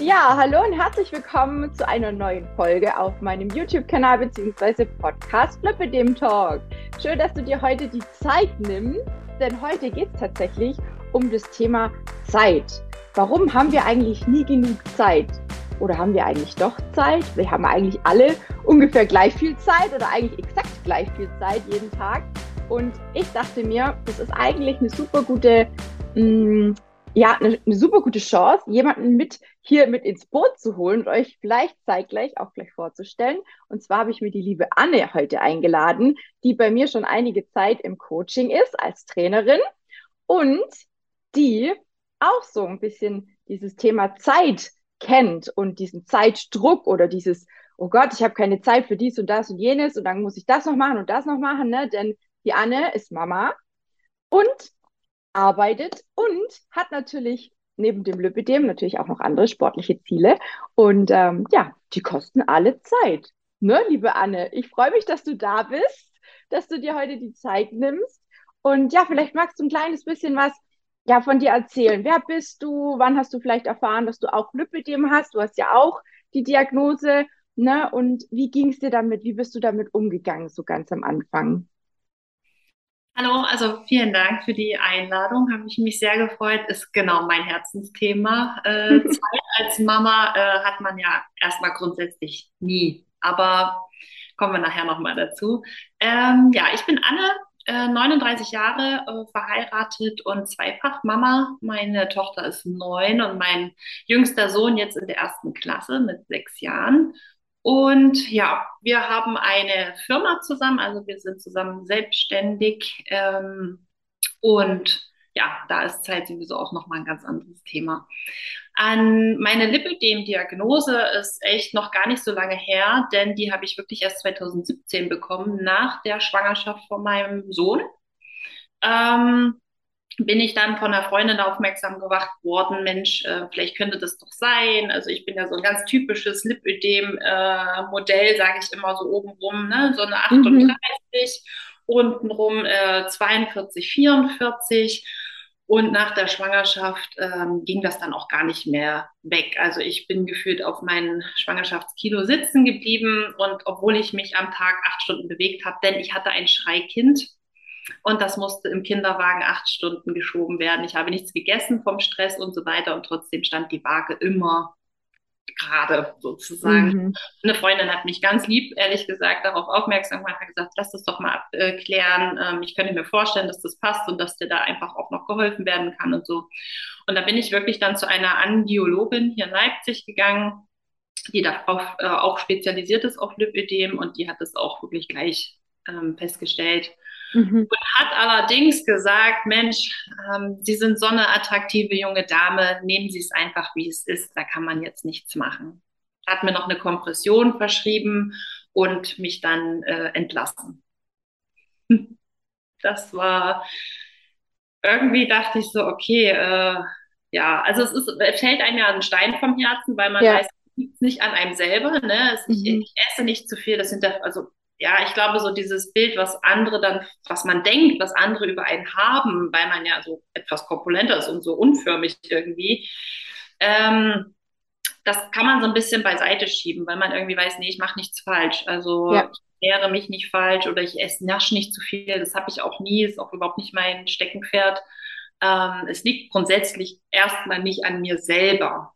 Ja, hallo und herzlich willkommen zu einer neuen Folge auf meinem YouTube-Kanal bzw. Podcast Flippe dem Talk. Schön, dass du dir heute die Zeit nimmst, denn heute geht es tatsächlich um das Thema Zeit. Warum haben wir eigentlich nie genug Zeit? Oder haben wir eigentlich doch Zeit? Wir haben eigentlich alle ungefähr gleich viel Zeit oder eigentlich exakt gleich viel Zeit jeden Tag. Und ich dachte mir, das ist eigentlich eine super gute mh, mm, ja, eine, eine super gute Chance, jemanden mit hier mit ins Boot zu holen und euch vielleicht zeitgleich auch gleich vorzustellen. Und zwar habe ich mir die liebe Anne heute eingeladen, die bei mir schon einige Zeit im Coaching ist als Trainerin und die auch so ein bisschen dieses Thema Zeit kennt und diesen Zeitdruck oder dieses, oh Gott, ich habe keine Zeit für dies und das und jenes und dann muss ich das noch machen und das noch machen, ne? Denn die Anne ist Mama und arbeitet und hat natürlich neben dem Lipidem natürlich auch noch andere sportliche Ziele. Und ähm, ja, die kosten alle Zeit. Ne, liebe Anne, ich freue mich, dass du da bist, dass du dir heute die Zeit nimmst. Und ja, vielleicht magst du ein kleines bisschen was ja, von dir erzählen. Wer bist du? Wann hast du vielleicht erfahren, dass du auch Lipidem hast? Du hast ja auch die Diagnose. Ne? Und wie ging es dir damit? Wie bist du damit umgegangen, so ganz am Anfang? Hallo, also vielen Dank für die Einladung. Habe ich mich sehr gefreut. Ist genau mein Herzensthema. Äh, Zeit als Mama äh, hat man ja erstmal grundsätzlich nie. Aber kommen wir nachher nochmal dazu. Ähm, ja, ich bin Anne, äh, 39 Jahre, äh, verheiratet und zweifach Mama. Meine Tochter ist neun und mein jüngster Sohn jetzt in der ersten Klasse mit sechs Jahren. Und ja, wir haben eine Firma zusammen, also wir sind zusammen selbstständig. Ähm, und ja, da ist Zeit sowieso auch nochmal ein ganz anderes Thema. An meine Lipödem-Diagnose ist echt noch gar nicht so lange her, denn die habe ich wirklich erst 2017 bekommen, nach der Schwangerschaft von meinem Sohn. Ähm, bin ich dann von einer Freundin aufmerksam gemacht worden, Mensch, äh, vielleicht könnte das doch sein. Also ich bin ja so ein ganz typisches Lipödem-Modell, äh, sage ich immer so obenrum, ne? so eine 38, mhm. untenrum äh, 42, 44. Und nach der Schwangerschaft ähm, ging das dann auch gar nicht mehr weg. Also ich bin gefühlt auf meinen Schwangerschaftskilo sitzen geblieben und obwohl ich mich am Tag acht Stunden bewegt habe, denn ich hatte ein Schreikind, und das musste im Kinderwagen acht Stunden geschoben werden. Ich habe nichts gegessen vom Stress und so weiter und trotzdem stand die Waage immer gerade sozusagen. Mhm. Eine Freundin hat mich ganz lieb, ehrlich gesagt, darauf aufmerksam gemacht, hat gesagt, lass das doch mal abklären. Ähm, ich könnte mir vorstellen, dass das passt und dass dir da einfach auch noch geholfen werden kann und so. Und da bin ich wirklich dann zu einer Angiologin hier in Leipzig gegangen, die darauf äh, auch spezialisiert ist auf Lipödem und die hat es auch wirklich gleich ähm, festgestellt. Mhm. Und hat allerdings gesagt, Mensch, ähm, Sie sind so eine attraktive junge Dame, nehmen Sie es einfach, wie es ist, da kann man jetzt nichts machen. Hat mir noch eine Kompression verschrieben und mich dann äh, entlassen. Das war, irgendwie dachte ich so, okay, äh, ja, also es, ist, es fällt einem ja ein Stein vom Herzen, weil man ja. weiß, es liegt nicht an einem selber, ne? Es, mhm. ich, ich, esse nicht zu viel, das sind also ja, ich glaube, so dieses Bild, was andere dann, was man denkt, was andere über einen haben, weil man ja so etwas korpulenter ist und so unförmig irgendwie, ähm, das kann man so ein bisschen beiseite schieben, weil man irgendwie weiß, nee, ich mache nichts falsch. Also ja. ich ernähre mich nicht falsch oder ich esse nasch nicht zu viel. Das habe ich auch nie, ist auch überhaupt nicht mein Steckenpferd. Ähm, es liegt grundsätzlich erstmal nicht an mir selber,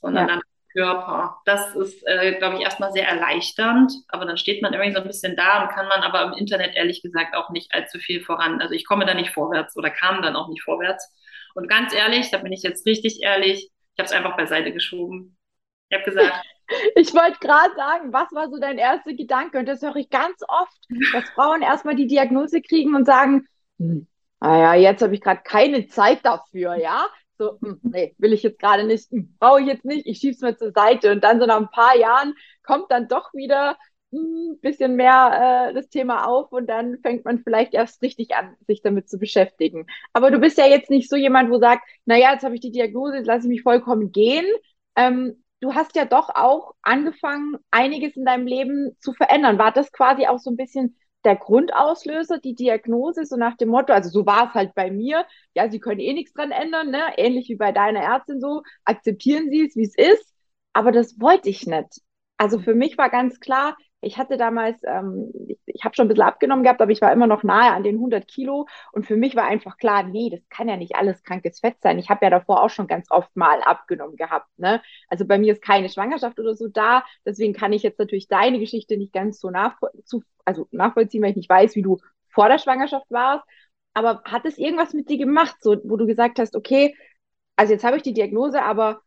sondern ja. an Körper. Das ist, äh, glaube ich, erstmal sehr erleichternd, aber dann steht man irgendwie so ein bisschen da und kann man aber im Internet ehrlich gesagt auch nicht allzu viel voran. Also ich komme da nicht vorwärts oder kam dann auch nicht vorwärts. Und ganz ehrlich, da bin ich jetzt richtig ehrlich, ich habe es einfach beiseite geschoben. Ich habe gesagt, ich wollte gerade sagen, was war so dein erster Gedanke? Und das höre ich ganz oft, dass Frauen erstmal die Diagnose kriegen und sagen, hm, naja, jetzt habe ich gerade keine Zeit dafür, ja so, hm, nee, will ich jetzt gerade nicht, hm, brauche ich jetzt nicht, ich schieb's mir zur Seite. Und dann so nach ein paar Jahren kommt dann doch wieder ein hm, bisschen mehr äh, das Thema auf und dann fängt man vielleicht erst richtig an, sich damit zu beschäftigen. Aber du bist ja jetzt nicht so jemand, wo sagt, naja, jetzt habe ich die Diagnose, jetzt lasse ich mich vollkommen gehen. Ähm, du hast ja doch auch angefangen, einiges in deinem Leben zu verändern. War das quasi auch so ein bisschen der Grundauslöser, die Diagnose, so nach dem Motto, also so war es halt bei mir, ja, Sie können eh nichts dran ändern, ne? ähnlich wie bei deiner Ärztin so, akzeptieren Sie es, wie es ist. aber das wollte ich nicht. Also für mich war ganz klar, ich hatte damals, ähm, ich, ich habe schon ein bisschen abgenommen gehabt, aber ich war immer noch nahe an den 100 Kilo. Und für mich war einfach klar, nee, das kann ja nicht alles krankes Fett sein. Ich habe ja davor auch schon ganz oft mal abgenommen gehabt. Ne? Also bei mir ist keine Schwangerschaft oder so da. Deswegen kann ich jetzt natürlich deine Geschichte nicht ganz so nachvoll zu, also nachvollziehen, weil ich nicht weiß, wie du vor der Schwangerschaft warst. Aber hat es irgendwas mit dir gemacht, so, wo du gesagt hast, okay, also jetzt habe ich die Diagnose, aber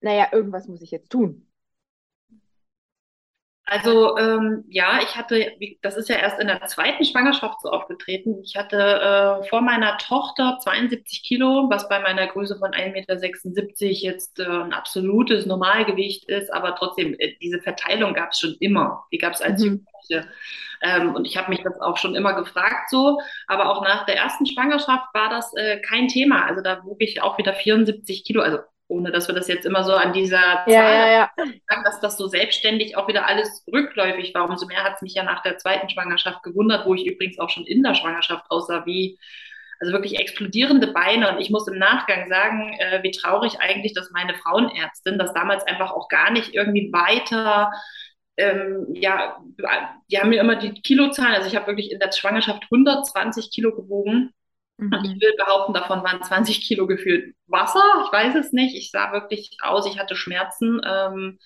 naja, irgendwas muss ich jetzt tun. Also ähm, ja, ich hatte, das ist ja erst in der zweiten Schwangerschaft so aufgetreten. Ich hatte äh, vor meiner Tochter 72 Kilo, was bei meiner Größe von 1,76 Meter jetzt äh, ein absolutes Normalgewicht ist, aber trotzdem, äh, diese Verteilung gab es schon immer. Die gab es als mhm. Jugendliche. Ähm, und ich habe mich das auch schon immer gefragt so. Aber auch nach der ersten Schwangerschaft war das äh, kein Thema. Also da wog ich auch wieder 74 Kilo, also ohne dass wir das jetzt immer so an dieser Zahl ja, ja. sagen, dass das so selbstständig auch wieder alles rückläufig war. Umso mehr hat es mich ja nach der zweiten Schwangerschaft gewundert, wo ich übrigens auch schon in der Schwangerschaft aussah wie, also wirklich explodierende Beine. Und ich muss im Nachgang sagen, äh, wie traurig eigentlich, dass meine Frauenärztin das damals einfach auch gar nicht irgendwie weiter ähm, ja, die haben mir immer die Kilozahlen, also ich habe wirklich in der Schwangerschaft 120 Kilo gewogen Mhm. Ich will behaupten, davon waren 20 Kilo gefühlt Wasser. Ich weiß es nicht. Ich sah wirklich aus, ich hatte Schmerzen. Ähm,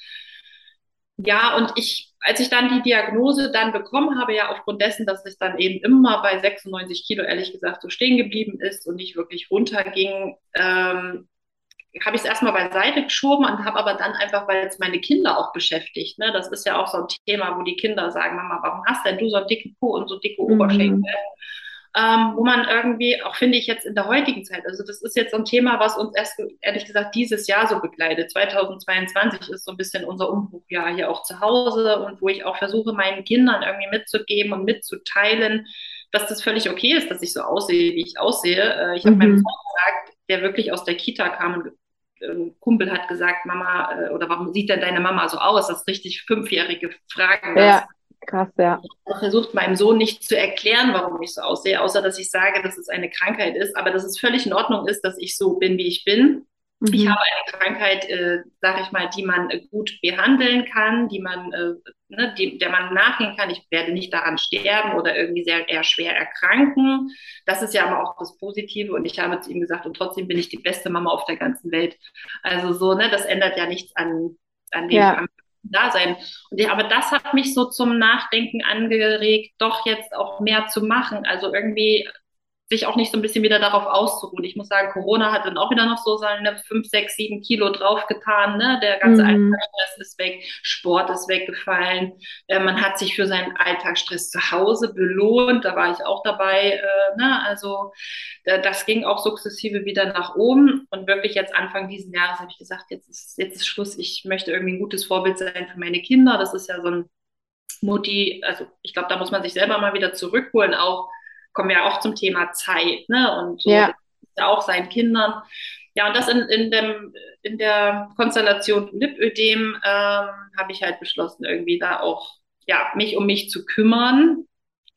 ja, und ich, als ich dann die Diagnose dann bekommen habe, ja aufgrund dessen, dass es dann eben immer bei 96 Kilo ehrlich gesagt so stehen geblieben ist und nicht wirklich runterging, ähm, habe ich es erstmal beiseite geschoben und habe aber dann einfach, weil es meine Kinder auch beschäftigt, ne, das ist ja auch so ein Thema, wo die Kinder sagen, Mama, warum hast denn du so einen dicken Po und so dicke mhm. Oberschenkel? Mhm ähm, wo man irgendwie, auch finde ich jetzt in der heutigen Zeit, also das ist jetzt so ein Thema, was uns erst ehrlich gesagt dieses Jahr so begleitet. 2022 ist so ein bisschen unser Umbruchjahr hier auch zu Hause und wo ich auch versuche, meinen Kindern irgendwie mitzugeben und mitzuteilen, dass das völlig okay ist, dass ich so aussehe, wie ich aussehe. Äh, ich habe mhm. meinem Sohn gesagt, der wirklich aus der Kita kam und ein Kumpel hat gesagt, Mama, äh, oder warum sieht denn deine Mama so aus? Das richtig fünfjährige Fragen. Ja. Krass, ja. Ich habe versucht, meinem Sohn nicht zu erklären, warum ich so aussehe, außer dass ich sage, dass es eine Krankheit ist, aber dass es völlig in Ordnung ist, dass ich so bin, wie ich bin. Mhm. Ich habe eine Krankheit, äh, sage ich mal, die man äh, gut behandeln kann, die man, äh, ne, die, der man nachgehen kann. Ich werde nicht daran sterben oder irgendwie sehr eher schwer erkranken. Das ist ja aber auch das Positive. Und ich habe zu ihm gesagt, und trotzdem bin ich die beste Mama auf der ganzen Welt. Also so, ne, das ändert ja nichts an, an dem, ja da sein. Und ja, aber das hat mich so zum Nachdenken angeregt, doch jetzt auch mehr zu machen. Also irgendwie sich auch nicht so ein bisschen wieder darauf auszuruhen. Ich muss sagen, Corona hat dann auch wieder noch so seine fünf, sechs, sieben Kilo draufgetan. Ne? Der ganze mhm. Alltagsstress ist weg, Sport ist weggefallen. Äh, man hat sich für seinen Alltagsstress zu Hause belohnt. Da war ich auch dabei. Äh, ne? Also äh, das ging auch sukzessive wieder nach oben. Und wirklich jetzt Anfang diesen Jahres habe ich gesagt, jetzt ist, jetzt ist Schluss. Ich möchte irgendwie ein gutes Vorbild sein für meine Kinder. Das ist ja so ein Mutti, also ich glaube, da muss man sich selber mal wieder zurückholen, auch kommen wir auch zum Thema Zeit, ne? Und so ja. auch seinen Kindern. Ja, und das in, in, dem, in der Konstellation Lipödem ähm, habe ich halt beschlossen, irgendwie da auch ja, mich um mich zu kümmern.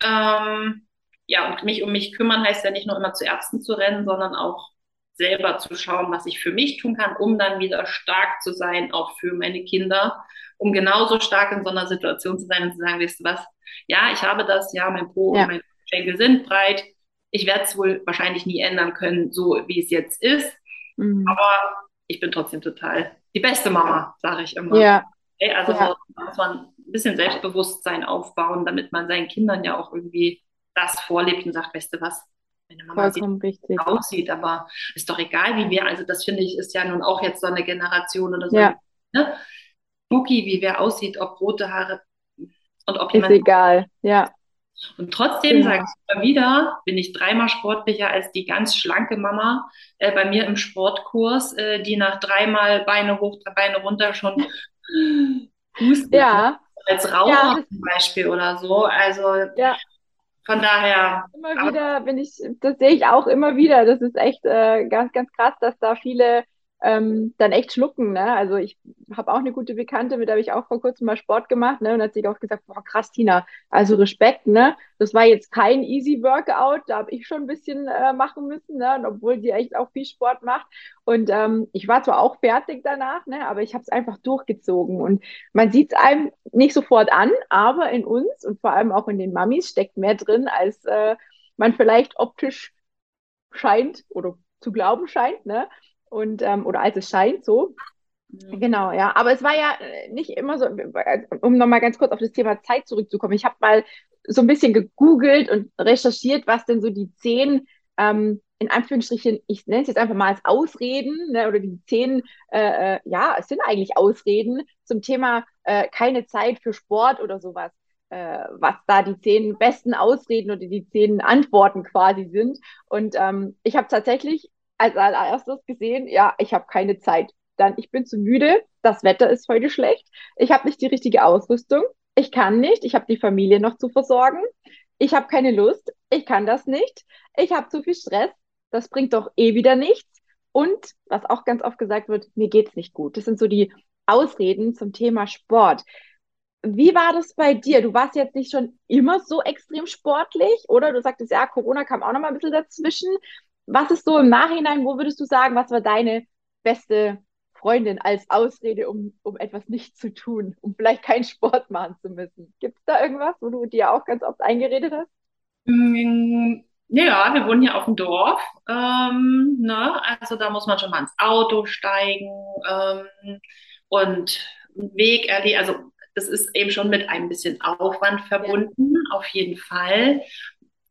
Ähm, ja, und mich um mich kümmern heißt ja nicht nur immer zu Ärzten zu rennen, sondern auch selber zu schauen, was ich für mich tun kann, um dann wieder stark zu sein, auch für meine Kinder, um genauso stark in so einer Situation zu sein und zu sagen, weißt du was, ja, ich habe das, ja, mein Po ja. und mein Schenkel sind breit. Ich werde es wohl wahrscheinlich nie ändern können, so wie es jetzt ist. Mhm. Aber ich bin trotzdem total die beste Mama, sage ich immer. Ja. Okay, also ja. muss man ein bisschen Selbstbewusstsein aufbauen, damit man seinen Kindern ja auch irgendwie das vorlebt und sagt, weißt du was, meine Mama Vollkommen sieht, richtig. aussieht, aber ist doch egal, wie wir, also das finde ich, ist ja nun auch jetzt so eine Generation oder so. Ja. Ne? Buki, wie wer aussieht, ob rote Haare und ob jemand. Ist egal, ja. Und trotzdem ja. sage ich immer wieder, bin ich dreimal sportlicher als die ganz schlanke Mama äh, bei mir im Sportkurs, äh, die nach dreimal Beine hoch, Beine runter schon hustet. Ja. Als Raucher ja. zum Beispiel oder so. Also ja. von daher. Immer wieder bin ich, das sehe ich auch immer wieder. Das ist echt äh, ganz, ganz krass, dass da viele ähm, dann echt schlucken. Ne? Also ich habe auch eine gute Bekannte, mit der habe ich auch vor kurzem mal Sport gemacht, ne? Und hat sie auch gesagt, boah, krass, Tina, also Respekt, ne? Das war jetzt kein easy Workout, da habe ich schon ein bisschen äh, machen müssen, ne? Und obwohl die echt auch viel Sport macht. Und ähm, ich war zwar auch fertig danach, ne? Aber ich habe es einfach durchgezogen. Und man sieht es einem nicht sofort an, aber in uns und vor allem auch in den Mamis steckt mehr drin, als äh, man vielleicht optisch scheint oder zu glauben scheint, ne? Und, ähm, oder als es scheint so. Mhm. Genau, ja. Aber es war ja äh, nicht immer so, um nochmal ganz kurz auf das Thema Zeit zurückzukommen. Ich habe mal so ein bisschen gegoogelt und recherchiert, was denn so die zehn, ähm, in Anführungsstrichen, ich nenne es jetzt einfach mal als Ausreden, ne, oder die zehn, äh, äh, ja, es sind eigentlich Ausreden zum Thema äh, keine Zeit für Sport oder sowas äh, was da die zehn besten Ausreden oder die zehn Antworten quasi sind. Und ähm, ich habe tatsächlich als allererstes gesehen, ja, ich habe keine Zeit. Dann, ich bin zu müde, das Wetter ist heute schlecht, ich habe nicht die richtige Ausrüstung, ich kann nicht, ich habe die Familie noch zu versorgen, ich habe keine Lust, ich kann das nicht, ich habe zu viel Stress, das bringt doch eh wieder nichts. Und was auch ganz oft gesagt wird, mir geht's nicht gut. Das sind so die Ausreden zum Thema Sport. Wie war das bei dir? Du warst jetzt nicht schon immer so extrem sportlich, oder? Du sagtest, ja, Corona kam auch noch mal ein bisschen dazwischen. Was ist so im Nachhinein, wo würdest du sagen, was war deine beste Freundin als Ausrede, um, um etwas nicht zu tun, um vielleicht keinen Sport machen zu müssen? Gibt es da irgendwas, wo du dir auch ganz oft eingeredet hast? Mm, ja, wir wohnen hier auf dem Dorf. Ähm, ne? Also da muss man schon mal ins Auto steigen ähm, und einen Weg erleben. Also das ist eben schon mit ein bisschen Aufwand verbunden, ja. auf jeden Fall.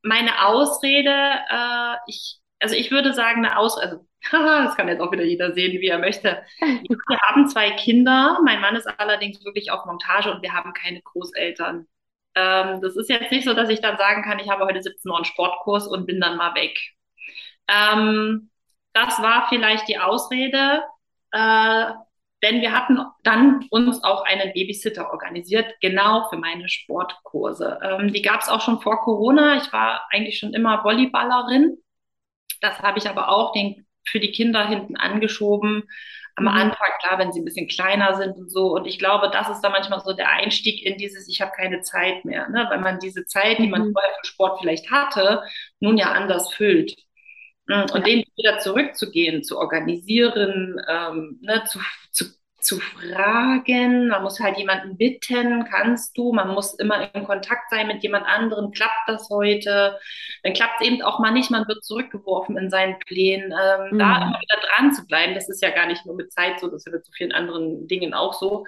Meine Ausrede, äh, ich, also ich würde sagen, eine Ausrede, also das kann jetzt auch wieder jeder sehen, wie er möchte. Wir haben zwei Kinder. Mein Mann ist allerdings wirklich auf Montage und wir haben keine Großeltern. Ähm, das ist jetzt nicht so, dass ich dann sagen kann, ich habe heute 17 Uhr einen Sportkurs und bin dann mal weg. Ähm, das war vielleicht die Ausrede. Äh, denn wir hatten dann uns auch einen Babysitter organisiert, genau für meine Sportkurse. Ähm, die gab es auch schon vor Corona. Ich war eigentlich schon immer Volleyballerin. Das habe ich aber auch den, für die Kinder hinten angeschoben. Am mhm. Anfang, klar, wenn sie ein bisschen kleiner sind und so. Und ich glaube, das ist dann manchmal so der Einstieg in dieses, ich habe keine Zeit mehr, ne? weil man diese Zeit, die man mhm. vorher für Sport vielleicht hatte, nun ja anders füllt. Mm, und den wieder zurückzugehen, zu organisieren, ähm, ne, zu, zu, zu fragen. Man muss halt jemanden bitten, kannst du? Man muss immer in Kontakt sein mit jemand anderem. Klappt das heute? Dann klappt es eben auch mal nicht. Man wird zurückgeworfen in seinen Plänen. Ähm, mhm. Da immer wieder dran zu bleiben, das ist ja gar nicht nur mit Zeit so, das ist ja mit so vielen anderen Dingen auch so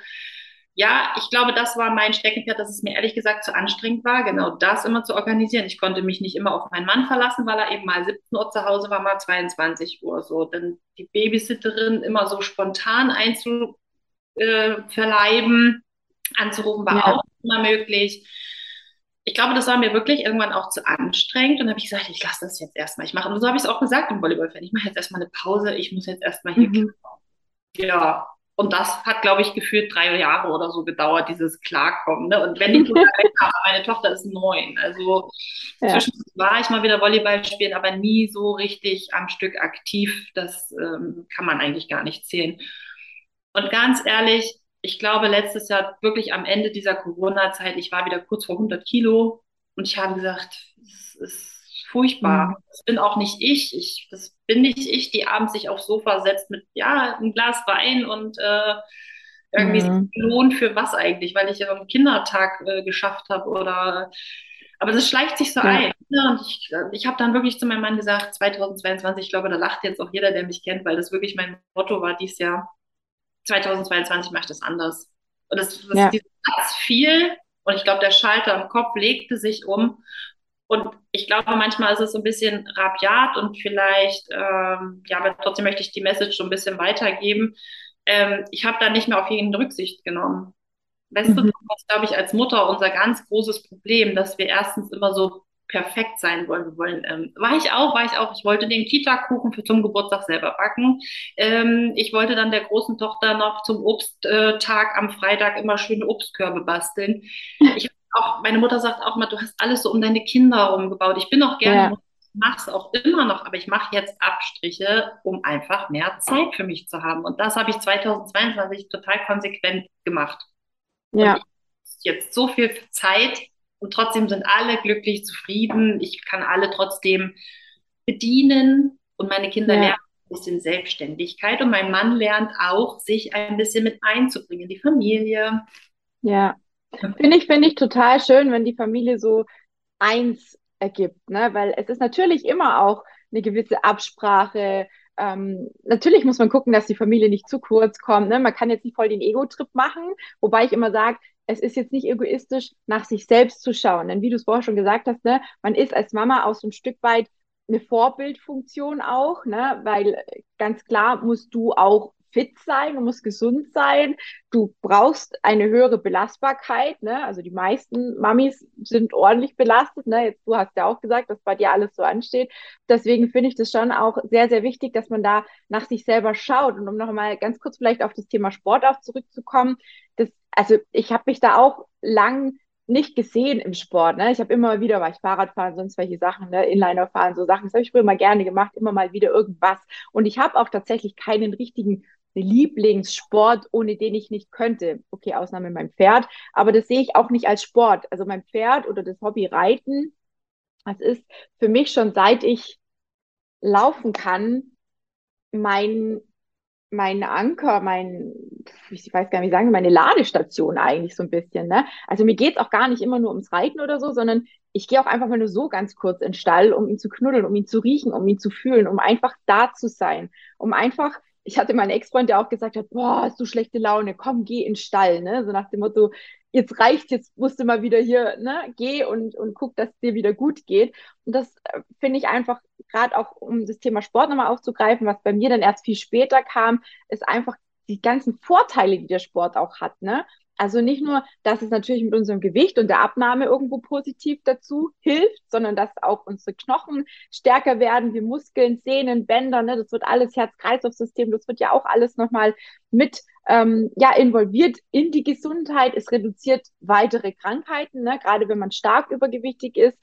ja, ich glaube, das war mein Steckenpferd, dass es mir ehrlich gesagt zu anstrengend war, genau das immer zu organisieren. Ich konnte mich nicht immer auf meinen Mann verlassen, weil er eben mal 17 Uhr zu Hause war, mal 22 Uhr so. Dann die Babysitterin immer so spontan einzuverleiben, äh, anzurufen, war ja. auch immer möglich. Ich glaube, das war mir wirklich irgendwann auch zu anstrengend und habe ich gesagt, ich lasse das jetzt erstmal. Ich mache, und so habe ich es auch gesagt im Volleyballfan, ich mache jetzt erstmal eine Pause, ich muss jetzt erstmal hier mhm. Ja, und das hat, glaube ich, gefühlt drei Jahre oder so gedauert, dieses Klarkommen. Ne? Und wenn die Kinder haben, meine Tochter ist neun. Also ja. zwischendurch war ich mal wieder Volleyball spielen, aber nie so richtig am Stück aktiv. Das ähm, kann man eigentlich gar nicht zählen. Und ganz ehrlich, ich glaube, letztes Jahr wirklich am Ende dieser Corona-Zeit, ich war wieder kurz vor 100 Kilo und ich habe gesagt, es ist furchtbar. Mhm. Das bin auch nicht ich. ich. Das bin nicht ich, die abends sich aufs Sofa setzt mit, ja, ein Glas Wein und äh, irgendwie mhm. Lohn für was eigentlich, weil ich ja einen Kindertag äh, geschafft habe oder aber das schleicht sich so ja. ein. Ne? Und ich, ich habe dann wirklich zu meinem Mann gesagt, 2022, ich glaube, da lacht jetzt auch jeder, der mich kennt, weil das wirklich mein Motto war dieses Jahr. 2022 mache ich das anders. Und das, das ja. Satz fiel und ich glaube, der Schalter im Kopf legte sich um und ich glaube, manchmal ist es so ein bisschen rabiat und vielleicht, ähm, ja, aber trotzdem möchte ich die Message so ein bisschen weitergeben. Ähm, ich habe da nicht mehr auf jeden Rücksicht genommen. Weißt mhm. du, das ist, glaube ich, als Mutter unser ganz großes Problem, dass wir erstens immer so perfekt sein wollen. Wir wollen, ähm, war ich auch, war ich auch. Ich wollte den Kita-Kuchen für zum Geburtstag selber backen. Ähm, ich wollte dann der großen Tochter noch zum Obsttag am Freitag immer schöne Obstkörbe basteln. Ich auch, meine Mutter sagt auch mal, du hast alles so um deine Kinder herum gebaut. Ich bin auch gerne, ja. mache es auch immer noch, aber ich mache jetzt Abstriche, um einfach mehr Zeit für mich zu haben. Und das habe ich 2022 total konsequent gemacht. Ja. Jetzt so viel Zeit und trotzdem sind alle glücklich, zufrieden. Ich kann alle trotzdem bedienen und meine Kinder ja. lernen ein bisschen Selbstständigkeit und mein Mann lernt auch, sich ein bisschen mit einzubringen, die Familie. Ja, finde ich, finde ich total schön, wenn die Familie so eins ergibt, ne? weil es ist natürlich immer auch eine gewisse Absprache. Ähm, natürlich muss man gucken, dass die Familie nicht zu kurz kommt. Ne? Man kann jetzt nicht voll den Ego-Trip machen, wobei ich immer sage, es ist jetzt nicht egoistisch, nach sich selbst zu schauen. Denn wie du es vorher schon gesagt hast, ne, man ist als Mama auch so ein Stück weit eine Vorbildfunktion auch, ne, weil ganz klar musst du auch fit sein, du musst gesund sein, du brauchst eine höhere Belastbarkeit, ne? Also die meisten Mamis sind ordentlich belastet, ne? Jetzt du hast ja auch gesagt, dass bei dir alles so ansteht. Deswegen finde ich das schon auch sehr, sehr wichtig, dass man da nach sich selber schaut. Und um noch mal ganz kurz vielleicht auf das Thema Sport auch zurückzukommen, das, also ich habe mich da auch lang nicht gesehen im Sport. Ne? Ich habe immer wieder, war ich Fahrradfahren, sonst welche Sachen, ne? Inliner fahren, so Sachen. Das habe ich früher mal gerne gemacht, immer mal wieder irgendwas. Und ich habe auch tatsächlich keinen richtigen Lieblingssport, ohne den ich nicht könnte. Okay, Ausnahme mein Pferd, aber das sehe ich auch nicht als Sport. Also mein Pferd oder das Hobby Reiten, das ist für mich schon seit ich laufen kann, mein mein Anker, mein, ich weiß gar nicht, wie sagen, meine Ladestation eigentlich so ein bisschen. Ne? Also mir geht's auch gar nicht immer nur ums Reiten oder so, sondern ich gehe auch einfach mal nur so ganz kurz in den Stall, um ihn zu knuddeln, um ihn zu riechen, um ihn zu fühlen, um einfach da zu sein, um einfach ich hatte meinen Ex-Freund, der auch gesagt hat, boah, hast du schlechte Laune, komm, geh in den Stall, ne? So nach dem Motto, jetzt reicht, jetzt musst du mal wieder hier, ne, geh und, und guck, dass es dir wieder gut geht. Und das äh, finde ich einfach, gerade auch um das Thema Sport nochmal aufzugreifen, was bei mir dann erst viel später kam, ist einfach die ganzen Vorteile, die der Sport auch hat, ne? Also nicht nur, dass es natürlich mit unserem Gewicht und der Abnahme irgendwo positiv dazu hilft, sondern dass auch unsere Knochen stärker werden, wie Muskeln, Sehnen, Bänder, ne, das wird alles Herz-Kreislauf-System, das wird ja auch alles nochmal mit ähm, ja, involviert in die Gesundheit. Es reduziert weitere Krankheiten, ne, gerade wenn man stark übergewichtig ist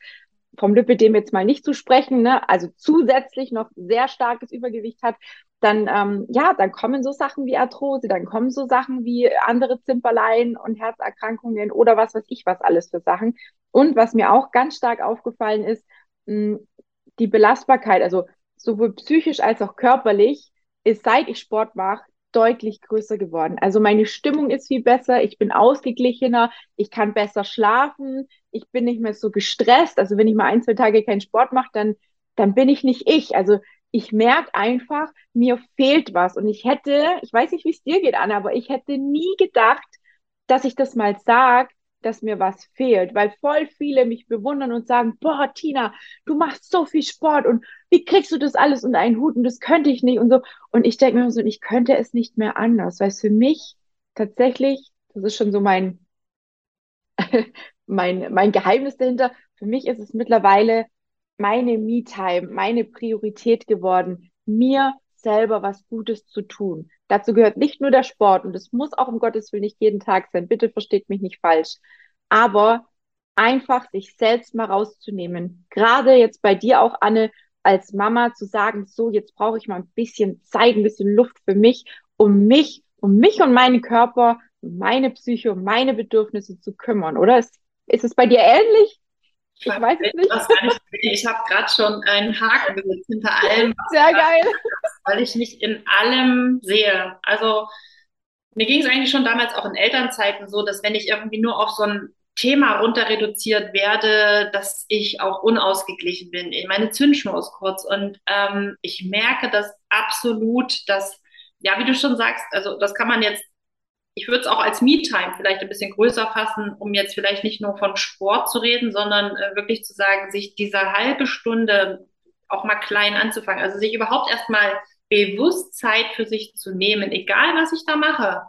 vom Lipidem jetzt mal nicht zu sprechen, ne, also zusätzlich noch sehr starkes Übergewicht hat, dann, ähm, ja, dann kommen so Sachen wie Arthrose, dann kommen so Sachen wie andere Zimperleien und Herzerkrankungen oder was weiß ich was alles für Sachen. Und was mir auch ganz stark aufgefallen ist, mh, die Belastbarkeit, also sowohl psychisch als auch körperlich, ist seit ich Sport mache, deutlich größer geworden. Also meine Stimmung ist viel besser, ich bin ausgeglichener, ich kann besser schlafen, ich bin nicht mehr so gestresst. Also wenn ich mal ein, zwei Tage keinen Sport mache, dann, dann bin ich nicht ich. Also ich merke einfach, mir fehlt was. Und ich hätte, ich weiß nicht, wie es dir geht, Anna, aber ich hätte nie gedacht, dass ich das mal sage, dass mir was fehlt, weil voll viele mich bewundern und sagen, boah, Tina, du machst so viel Sport und wie kriegst du das alles unter einen Hut und das könnte ich nicht und so. Und ich denke mir so, ich könnte es nicht mehr anders, weil es für mich tatsächlich, das ist schon so mein, mein, mein Geheimnis dahinter, für mich ist es mittlerweile meine Me-Time, meine Priorität geworden, mir selber was Gutes zu tun. Dazu gehört nicht nur der Sport und es muss auch um Gottes Willen nicht jeden Tag sein. Bitte versteht mich nicht falsch. Aber einfach sich selbst mal rauszunehmen. Gerade jetzt bei dir auch, Anne, als Mama zu sagen, so, jetzt brauche ich mal ein bisschen Zeit, ein bisschen Luft für mich, um mich, um mich und meinen Körper, meine Psyche, meine Bedürfnisse zu kümmern, oder? Ist, ist es bei dir ähnlich? Ich, weiß es nicht. Ich habe gerade schon einen Haken gesetzt hinter allem. Sehr geil. weil ich mich in allem sehe. Also mir ging es eigentlich schon damals auch in Elternzeiten so, dass wenn ich irgendwie nur auf so ein Thema runter reduziert werde, dass ich auch unausgeglichen bin. Meine Zündschnur ist kurz und ähm, ich merke das absolut, dass, ja, wie du schon sagst, also das kann man jetzt ich würde es auch als Me-Time vielleicht ein bisschen größer fassen, um jetzt vielleicht nicht nur von Sport zu reden, sondern äh, wirklich zu sagen, sich diese halbe Stunde auch mal klein anzufangen. Also sich überhaupt erstmal bewusst Zeit für sich zu nehmen, egal was ich da mache,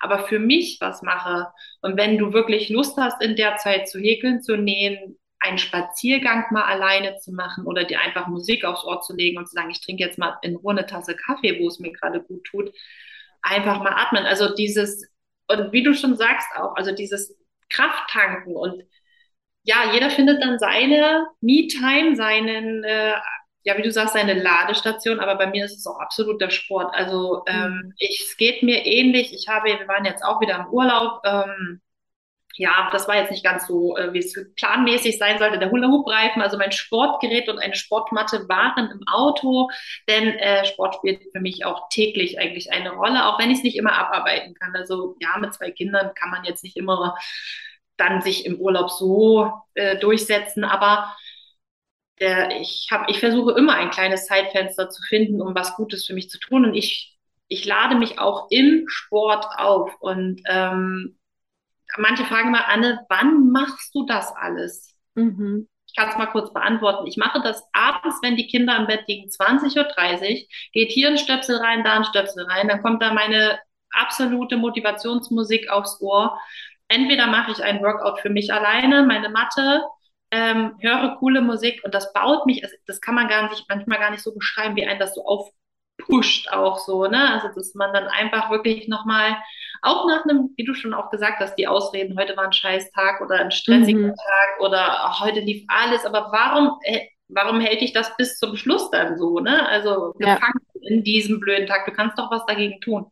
aber für mich was mache. Und wenn du wirklich Lust hast, in der Zeit zu häkeln, zu nähen, einen Spaziergang mal alleine zu machen oder dir einfach Musik aufs Ohr zu legen und zu sagen, ich trinke jetzt mal in Ruhe eine Tasse Kaffee, wo es mir gerade gut tut, einfach mal atmen. Also dieses, und wie du schon sagst auch, also dieses Krafttanken und ja, jeder findet dann seine Me-Time, seinen, äh, ja, wie du sagst, seine Ladestation, aber bei mir ist es auch absolut der Sport. Also ähm, mhm. ich, es geht mir ähnlich. Ich habe, wir waren jetzt auch wieder im Urlaub. Ähm, ja, das war jetzt nicht ganz so, äh, wie es planmäßig sein sollte, der Hula-Hoop-Reifen, also mein Sportgerät und eine Sportmatte waren im Auto, denn äh, Sport spielt für mich auch täglich eigentlich eine Rolle, auch wenn ich es nicht immer abarbeiten kann. Also ja, mit zwei Kindern kann man jetzt nicht immer dann sich im Urlaub so äh, durchsetzen, aber der, ich, hab, ich versuche immer ein kleines Zeitfenster zu finden, um was Gutes für mich zu tun. Und ich, ich lade mich auch im Sport auf. Und ähm, manche fragen mal, Anne, wann machst du das alles? Mhm. Ich kann es mal kurz beantworten. Ich mache das abends, wenn die Kinder im Bett liegen, 20.30 Uhr, geht hier ein Stöpsel rein, da ein Stöpsel rein, dann kommt da meine absolute Motivationsmusik aufs Ohr. Entweder mache ich ein Workout für mich alleine, meine Matte, ähm, höre coole Musik und das baut mich, das kann man gar nicht, manchmal gar nicht so beschreiben, wie ein das so aufpusht auch so, ne? Also, dass man dann einfach wirklich nochmal auch nach einem, wie du schon auch gesagt hast, die Ausreden, heute war ein scheiß Tag oder ein stressiger mhm. Tag oder ach, heute lief alles, aber warum, warum hält dich das bis zum Schluss dann so, ne? Also gefangen ja. in diesem blöden Tag, du kannst doch was dagegen tun.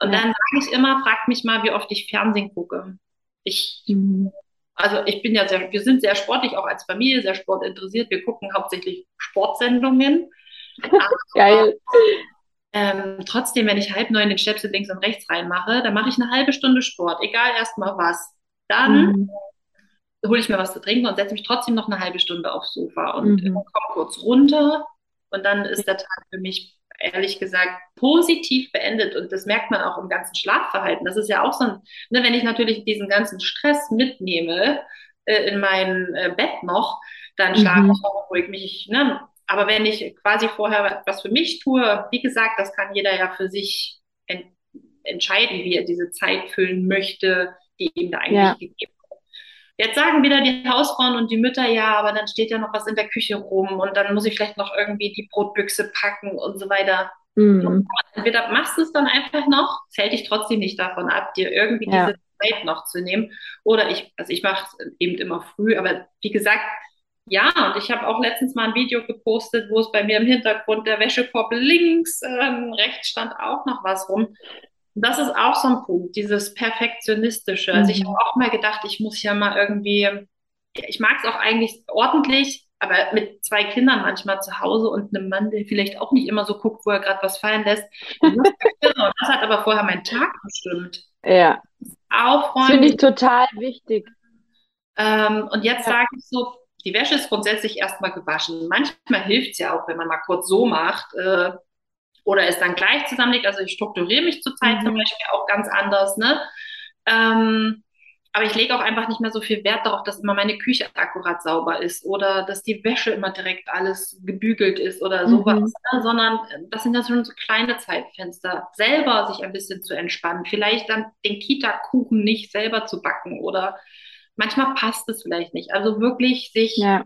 Und ja. dann sage ich immer, frag mich mal, wie oft ich Fernsehen gucke. Ich, mhm. also ich bin ja sehr, wir sind sehr sportlich, auch als Familie, sehr sportinteressiert. Wir gucken hauptsächlich Sportsendungen. Geil. Ähm, trotzdem, wenn ich halb neun den Stöpsel links und rechts reinmache, dann mache ich eine halbe Stunde Sport, egal erstmal was. Dann mhm. hole ich mir was zu trinken und setze mich trotzdem noch eine halbe Stunde aufs Sofa und mhm. komme kurz runter. Und dann ist der Tag für mich ehrlich gesagt positiv beendet. Und das merkt man auch im ganzen Schlafverhalten. Das ist ja auch so ein, ne, wenn ich natürlich diesen ganzen Stress mitnehme äh, in mein äh, Bett noch, dann schlafe mhm. ich auch ruhig mich. Ne? Aber wenn ich quasi vorher was für mich tue, wie gesagt, das kann jeder ja für sich ent entscheiden, wie er diese Zeit füllen möchte, die ihm da eigentlich ja. gegeben wird. Jetzt sagen wieder die Hausfrauen und die Mütter, ja, aber dann steht ja noch was in der Küche rum und dann muss ich vielleicht noch irgendwie die Brotbüchse packen und so weiter. Mhm. Entweder machst du es dann einfach noch, hält dich trotzdem nicht davon ab, dir irgendwie ja. diese Zeit noch zu nehmen. Oder ich, also ich mache es eben immer früh, aber wie gesagt, ja, und ich habe auch letztens mal ein Video gepostet, wo es bei mir im Hintergrund der Wäschekorb links, ähm, rechts stand auch noch was rum. Das ist auch so ein Punkt, dieses Perfektionistische. Also ich mhm. habe auch mal gedacht, ich muss ja mal irgendwie, ich mag es auch eigentlich ordentlich, aber mit zwei Kindern manchmal zu Hause und einem Mann, der vielleicht auch nicht immer so guckt, wo er gerade was fallen lässt. das hat aber vorher meinen Tag bestimmt. Ja. Aufräumen. Finde ich total wichtig. Ähm, und jetzt ja. sage ich so, die Wäsche ist grundsätzlich erstmal gewaschen. Manchmal hilft es ja auch, wenn man mal kurz so macht äh, oder es dann gleich zusammenlegt. Also ich strukturiere mich zurzeit mhm. zum Beispiel auch ganz anders. Ne? Ähm, aber ich lege auch einfach nicht mehr so viel Wert darauf, dass immer meine Küche akkurat sauber ist oder dass die Wäsche immer direkt alles gebügelt ist oder sowas, mhm. ne? sondern das sind ja schon so kleine Zeitfenster. Selber sich ein bisschen zu entspannen, vielleicht dann den Kita-Kuchen nicht selber zu backen oder manchmal passt es vielleicht nicht. Also wirklich sich ja.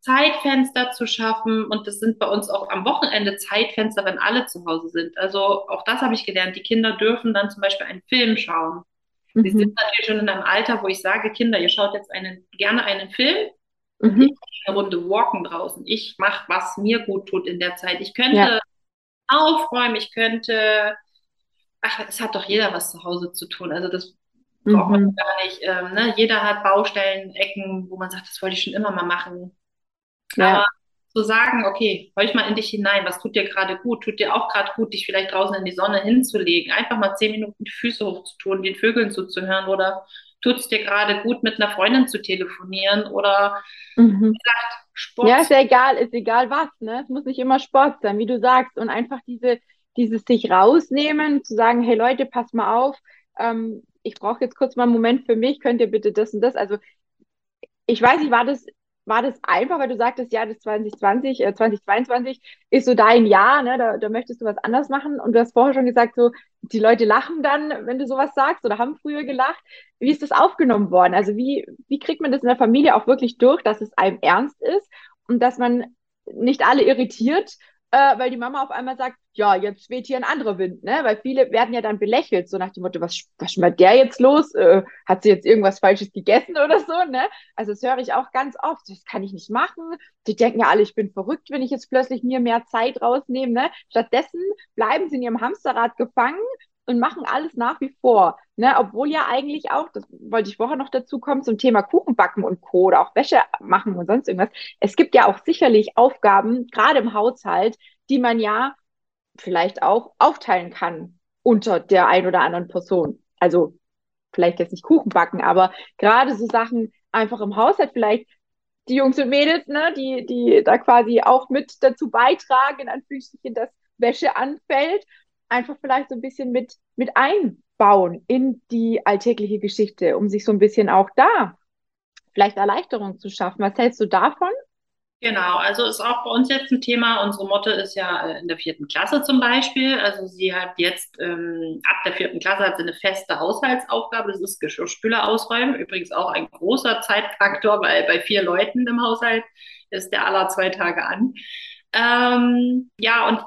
Zeitfenster zu schaffen und das sind bei uns auch am Wochenende Zeitfenster, wenn alle zu Hause sind. Also auch das habe ich gelernt. Die Kinder dürfen dann zum Beispiel einen Film schauen. Mhm. Sie sind natürlich schon in einem Alter, wo ich sage, Kinder, ihr schaut jetzt einen, gerne einen Film. Mhm. Ich eine Runde walken draußen. Ich mache, was mir gut tut in der Zeit. Ich könnte ja. aufräumen, ich könnte, ach, es hat doch jeder was zu Hause zu tun. Also das braucht man mhm. gar nicht. Ähm, ne? Jeder hat Baustellen, Ecken, wo man sagt, das wollte ich schon immer mal machen. Ja. Aber zu sagen, okay, horch mal in dich hinein, was tut dir gerade gut? Tut dir auch gerade gut, dich vielleicht draußen in die Sonne hinzulegen, einfach mal zehn Minuten die Füße hochzutun, den Vögeln zuzuhören oder tut es dir gerade gut, mit einer Freundin zu telefonieren oder mhm. wie gesagt, Sport. Ja, ist ja egal, ist egal was, ne? Es muss nicht immer Sport sein, wie du sagst. Und einfach diese, dieses sich rausnehmen, zu sagen, hey Leute, pass mal auf, ähm, ich brauche jetzt kurz mal einen Moment für mich, könnt ihr bitte das und das? Also ich weiß nicht, war das, war das einfach, weil du sagtest, ja, das 2020, äh, 2022 ist so dein Jahr, ne? Da, da möchtest du was anders machen. Und du hast vorher schon gesagt, so, die Leute lachen dann, wenn du sowas sagst oder haben früher gelacht. Wie ist das aufgenommen worden? Also wie, wie kriegt man das in der Familie auch wirklich durch, dass es einem ernst ist und dass man nicht alle irritiert, äh, weil die Mama auf einmal sagt, ja, jetzt weht hier ein anderer Wind, ne? Weil viele werden ja dann belächelt, so nach dem Motto, was, was schmeckt der jetzt los? Äh, hat sie jetzt irgendwas Falsches gegessen oder so, ne? Also das höre ich auch ganz oft, das kann ich nicht machen. Die denken ja alle, ich bin verrückt, wenn ich jetzt plötzlich mir mehr Zeit rausnehme, ne? Stattdessen bleiben sie in ihrem Hamsterrad gefangen und machen alles nach wie vor. Ne? Obwohl ja eigentlich auch, das wollte ich vorher noch dazu kommen, zum Thema Kuchenbacken und Co. oder auch Wäsche machen und sonst irgendwas. Es gibt ja auch sicherlich Aufgaben, gerade im Haushalt, die man ja vielleicht auch aufteilen kann unter der ein oder anderen Person. Also vielleicht jetzt nicht Kuchen backen, aber gerade so Sachen einfach im Haushalt vielleicht die Jungs und Mädels, ne, die, die da quasi auch mit dazu beitragen, in Anführungsstrichen, dass Wäsche anfällt einfach vielleicht so ein bisschen mit, mit einbauen in die alltägliche Geschichte, um sich so ein bisschen auch da vielleicht Erleichterung zu schaffen. Was hältst du davon? Genau, also ist auch bei uns jetzt ein Thema. Unsere Motte ist ja äh, in der vierten Klasse zum Beispiel. Also sie hat jetzt ähm, ab der vierten Klasse hat sie eine feste Haushaltsaufgabe. Das ist Geschirrspüler ausräumen. Übrigens auch ein großer Zeitfaktor, weil bei vier Leuten im Haushalt ist der aller zwei Tage an. Ähm, ja, und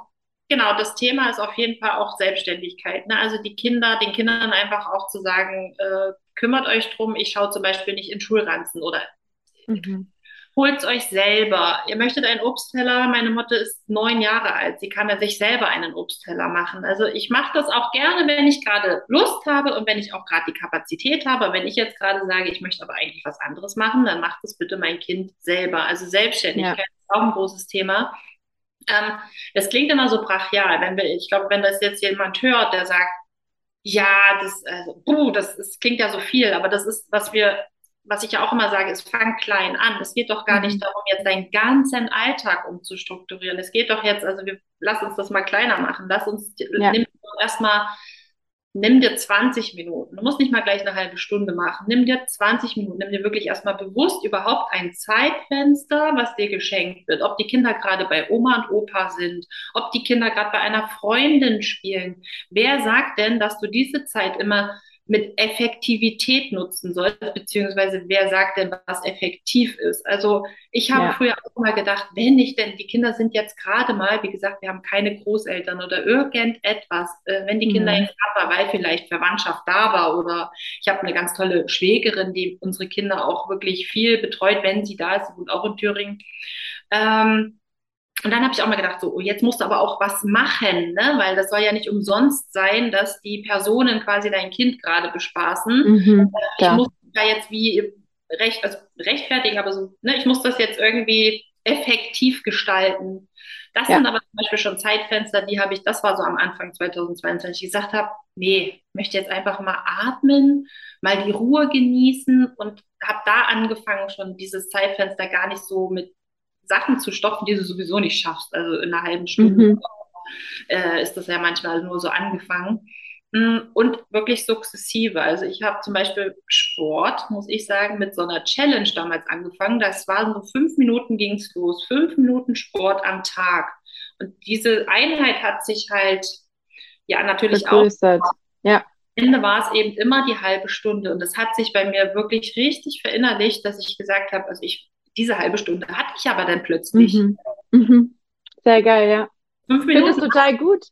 Genau, das Thema ist auf jeden Fall auch Selbstständigkeit. Ne? Also die Kinder, den Kindern einfach auch zu sagen, äh, kümmert euch drum, ich schaue zum Beispiel nicht in Schulranzen oder mhm. holt es euch selber. Ihr möchtet einen Obstteller, meine Mutter ist neun Jahre alt, sie kann ja sich selber einen Obstteller machen. Also ich mache das auch gerne, wenn ich gerade Lust habe und wenn ich auch gerade die Kapazität habe. Wenn ich jetzt gerade sage, ich möchte aber eigentlich was anderes machen, dann macht es bitte mein Kind selber. Also Selbstständigkeit ja. ist auch ein großes Thema. Ähm, das klingt immer so brachial. Wenn wir, ich glaube, wenn das jetzt jemand hört, der sagt, ja, das, also, puh, das, das klingt ja so viel, aber das ist, was wir, was ich ja auch immer sage, ist, fang klein an. Es geht doch gar nicht mhm. darum, jetzt deinen ganzen Alltag umzustrukturieren. Es geht doch jetzt, also wir, lass uns das mal kleiner machen. Lass uns, ja. nimm erstmal nimm dir 20 Minuten. Du musst nicht mal gleich eine halbe Stunde machen. Nimm dir 20 Minuten. Nimm dir wirklich erstmal bewusst überhaupt ein Zeitfenster, was dir geschenkt wird. Ob die Kinder gerade bei Oma und Opa sind, ob die Kinder gerade bei einer Freundin spielen. Wer sagt denn, dass du diese Zeit immer mit Effektivität nutzen sollst, beziehungsweise wer sagt denn, was effektiv ist. Also ich habe ja. früher auch mal gedacht, wenn ich denn, die Kinder sind jetzt gerade mal, wie gesagt, wir haben keine Großeltern oder irgendetwas, äh, wenn die Kinder mhm. jetzt gerade mal, weil vielleicht Verwandtschaft da war oder ich habe eine ganz tolle Schwägerin, die unsere Kinder auch wirklich viel betreut, wenn sie da ist, wohnt auch in Thüringen. Ähm, und dann habe ich auch mal gedacht, so, oh, jetzt musst du aber auch was machen, ne? weil das soll ja nicht umsonst sein, dass die Personen quasi dein Kind gerade bespaßen. Mhm, ich muss da jetzt wie recht, also rechtfertigen, aber so, ne, ich muss das jetzt irgendwie effektiv gestalten. Das ja. sind aber zum Beispiel schon Zeitfenster, die habe ich, das war so am Anfang 2022, ich gesagt habe, nee, ich möchte jetzt einfach mal atmen, mal die Ruhe genießen und habe da angefangen, schon dieses Zeitfenster gar nicht so mit Sachen zu stopfen, die du sowieso nicht schaffst. Also in einer halben Stunde mhm. äh, ist das ja manchmal nur so angefangen. Mm, und wirklich sukzessive. Also ich habe zum Beispiel Sport, muss ich sagen, mit so einer Challenge damals angefangen. Das waren so fünf Minuten ging es los, fünf Minuten Sport am Tag. Und diese Einheit hat sich halt ja natürlich Vergrößert. auch. Ja. Am Ende war es eben immer die halbe Stunde. Und das hat sich bei mir wirklich richtig verinnerlicht, dass ich gesagt habe, also ich diese halbe Stunde hatte ich aber dann plötzlich. Mhm. Mhm. Sehr geil, ja. Fünf Minuten. Ich finde es total gut.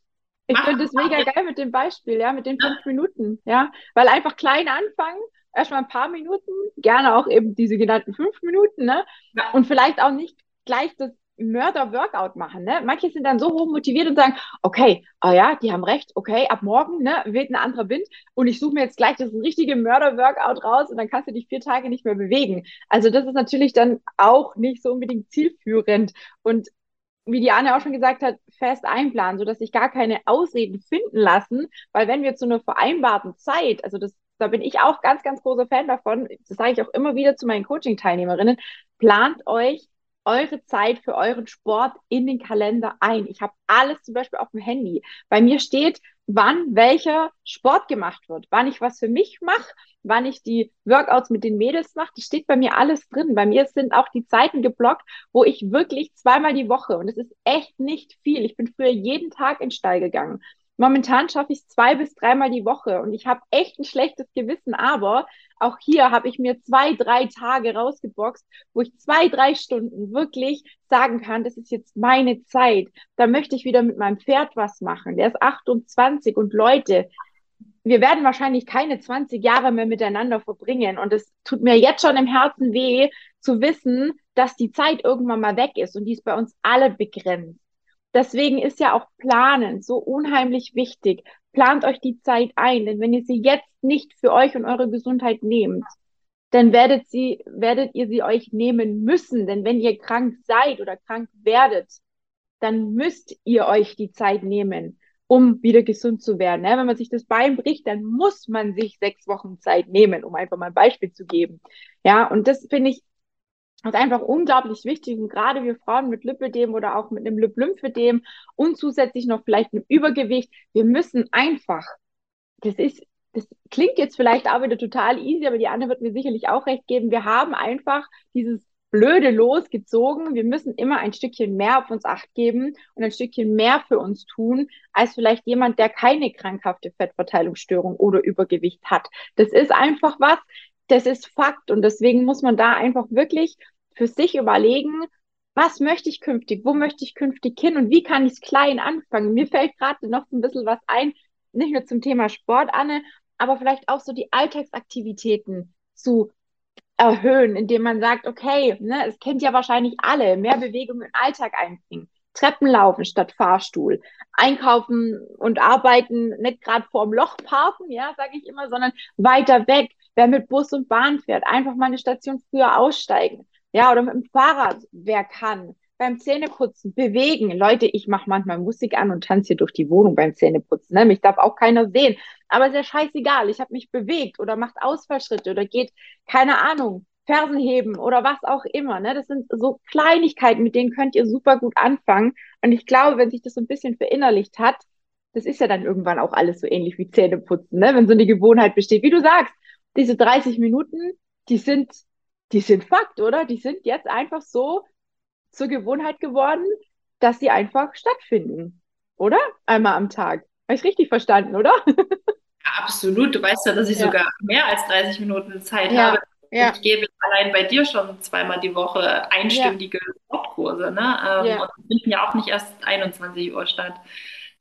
Ich finde es mega geil mit dem Beispiel, ja, mit den fünf ja. Minuten, ja. Weil einfach klein anfangen, erstmal ein paar Minuten, gerne auch eben diese genannten fünf Minuten, ne? Ja. Und vielleicht auch nicht gleich das Mörder-Workout machen. Ne? Manche sind dann so hoch motiviert und sagen, okay, ah ja, die haben recht, okay, ab morgen ne, weht ein anderer Wind und ich suche mir jetzt gleich das richtige Mörder-Workout raus und dann kannst du dich vier Tage nicht mehr bewegen. Also das ist natürlich dann auch nicht so unbedingt zielführend. Und wie die Anne auch schon gesagt hat, fest einplanen, sodass sich gar keine Ausreden finden lassen, weil wenn wir zu einer vereinbarten Zeit, also das da bin ich auch ganz, ganz großer Fan davon. Das sage ich auch immer wieder zu meinen Coaching-Teilnehmerinnen. Plant euch eure Zeit für euren Sport in den Kalender ein. Ich habe alles zum Beispiel auf dem Handy. Bei mir steht, wann welcher Sport gemacht wird, wann ich was für mich mache, wann ich die Workouts mit den Mädels mache. Das steht bei mir alles drin. Bei mir sind auch die Zeiten geblockt, wo ich wirklich zweimal die Woche, und es ist echt nicht viel, ich bin früher jeden Tag in den Stall gegangen. Momentan schaffe ich es zwei bis dreimal die Woche und ich habe echt ein schlechtes Gewissen, aber auch hier habe ich mir zwei, drei Tage rausgeboxt, wo ich zwei, drei Stunden wirklich sagen kann, das ist jetzt meine Zeit. Da möchte ich wieder mit meinem Pferd was machen. Der ist 28 und Leute, wir werden wahrscheinlich keine 20 Jahre mehr miteinander verbringen. Und es tut mir jetzt schon im Herzen weh, zu wissen, dass die Zeit irgendwann mal weg ist und die ist bei uns alle begrenzt. Deswegen ist ja auch Planen so unheimlich wichtig. Plant euch die Zeit ein, denn wenn ihr sie jetzt nicht für euch und eure Gesundheit nehmt, dann werdet sie, werdet ihr sie euch nehmen müssen. Denn wenn ihr krank seid oder krank werdet, dann müsst ihr euch die Zeit nehmen, um wieder gesund zu werden. Wenn man sich das Bein bricht, dann muss man sich sechs Wochen Zeit nehmen, um einfach mal ein Beispiel zu geben. Ja, und das finde ich das ist einfach unglaublich wichtig und gerade wir Frauen mit Lipödem oder auch mit einem Lymphödem und zusätzlich noch vielleicht einem Übergewicht, wir müssen einfach, das ist, das klingt jetzt vielleicht auch wieder total easy, aber die Anne wird mir sicherlich auch recht geben, wir haben einfach dieses blöde Los gezogen. Wir müssen immer ein Stückchen mehr auf uns acht geben und ein Stückchen mehr für uns tun, als vielleicht jemand, der keine krankhafte Fettverteilungsstörung oder Übergewicht hat. Das ist einfach was, das ist Fakt und deswegen muss man da einfach wirklich für sich überlegen, was möchte ich künftig, wo möchte ich künftig hin und wie kann ich es klein anfangen. Mir fällt gerade noch so ein bisschen was ein, nicht nur zum Thema Sport, Anne, aber vielleicht auch so die Alltagsaktivitäten zu erhöhen, indem man sagt, okay, ne, es kennt ja wahrscheinlich alle, mehr Bewegung im Alltag einbringen. Treppen laufen statt Fahrstuhl, einkaufen und arbeiten, nicht gerade vorm Loch parken, ja, sage ich immer, sondern weiter weg. Wer mit Bus und Bahn fährt, einfach mal eine Station früher aussteigen. Ja, oder mit dem Fahrrad, wer kann. Beim Zähneputzen bewegen. Leute, ich mache manchmal Musik an und tanze hier durch die Wohnung beim Zähneputzen. Ne? Mich darf auch keiner sehen. Aber ist ja scheißegal. Ich habe mich bewegt oder macht Ausfallschritte oder geht, keine Ahnung, Fersen heben oder was auch immer. Ne? Das sind so Kleinigkeiten, mit denen könnt ihr super gut anfangen. Und ich glaube, wenn sich das so ein bisschen verinnerlicht hat, das ist ja dann irgendwann auch alles so ähnlich wie Zähneputzen, ne? wenn so eine Gewohnheit besteht. Wie du sagst, diese 30 Minuten, die sind die sind Fakt, oder? Die sind jetzt einfach so zur Gewohnheit geworden, dass sie einfach stattfinden, oder? Einmal am Tag. Habe ich richtig verstanden, oder? Ja, absolut. Du weißt ja, dass ich ja. sogar mehr als 30 Minuten Zeit ja. habe. Ich gebe allein bei dir schon zweimal die Woche einstündige Sportkurse. Ne? Ähm, ja. Und die finden ja auch nicht erst 21 Uhr statt.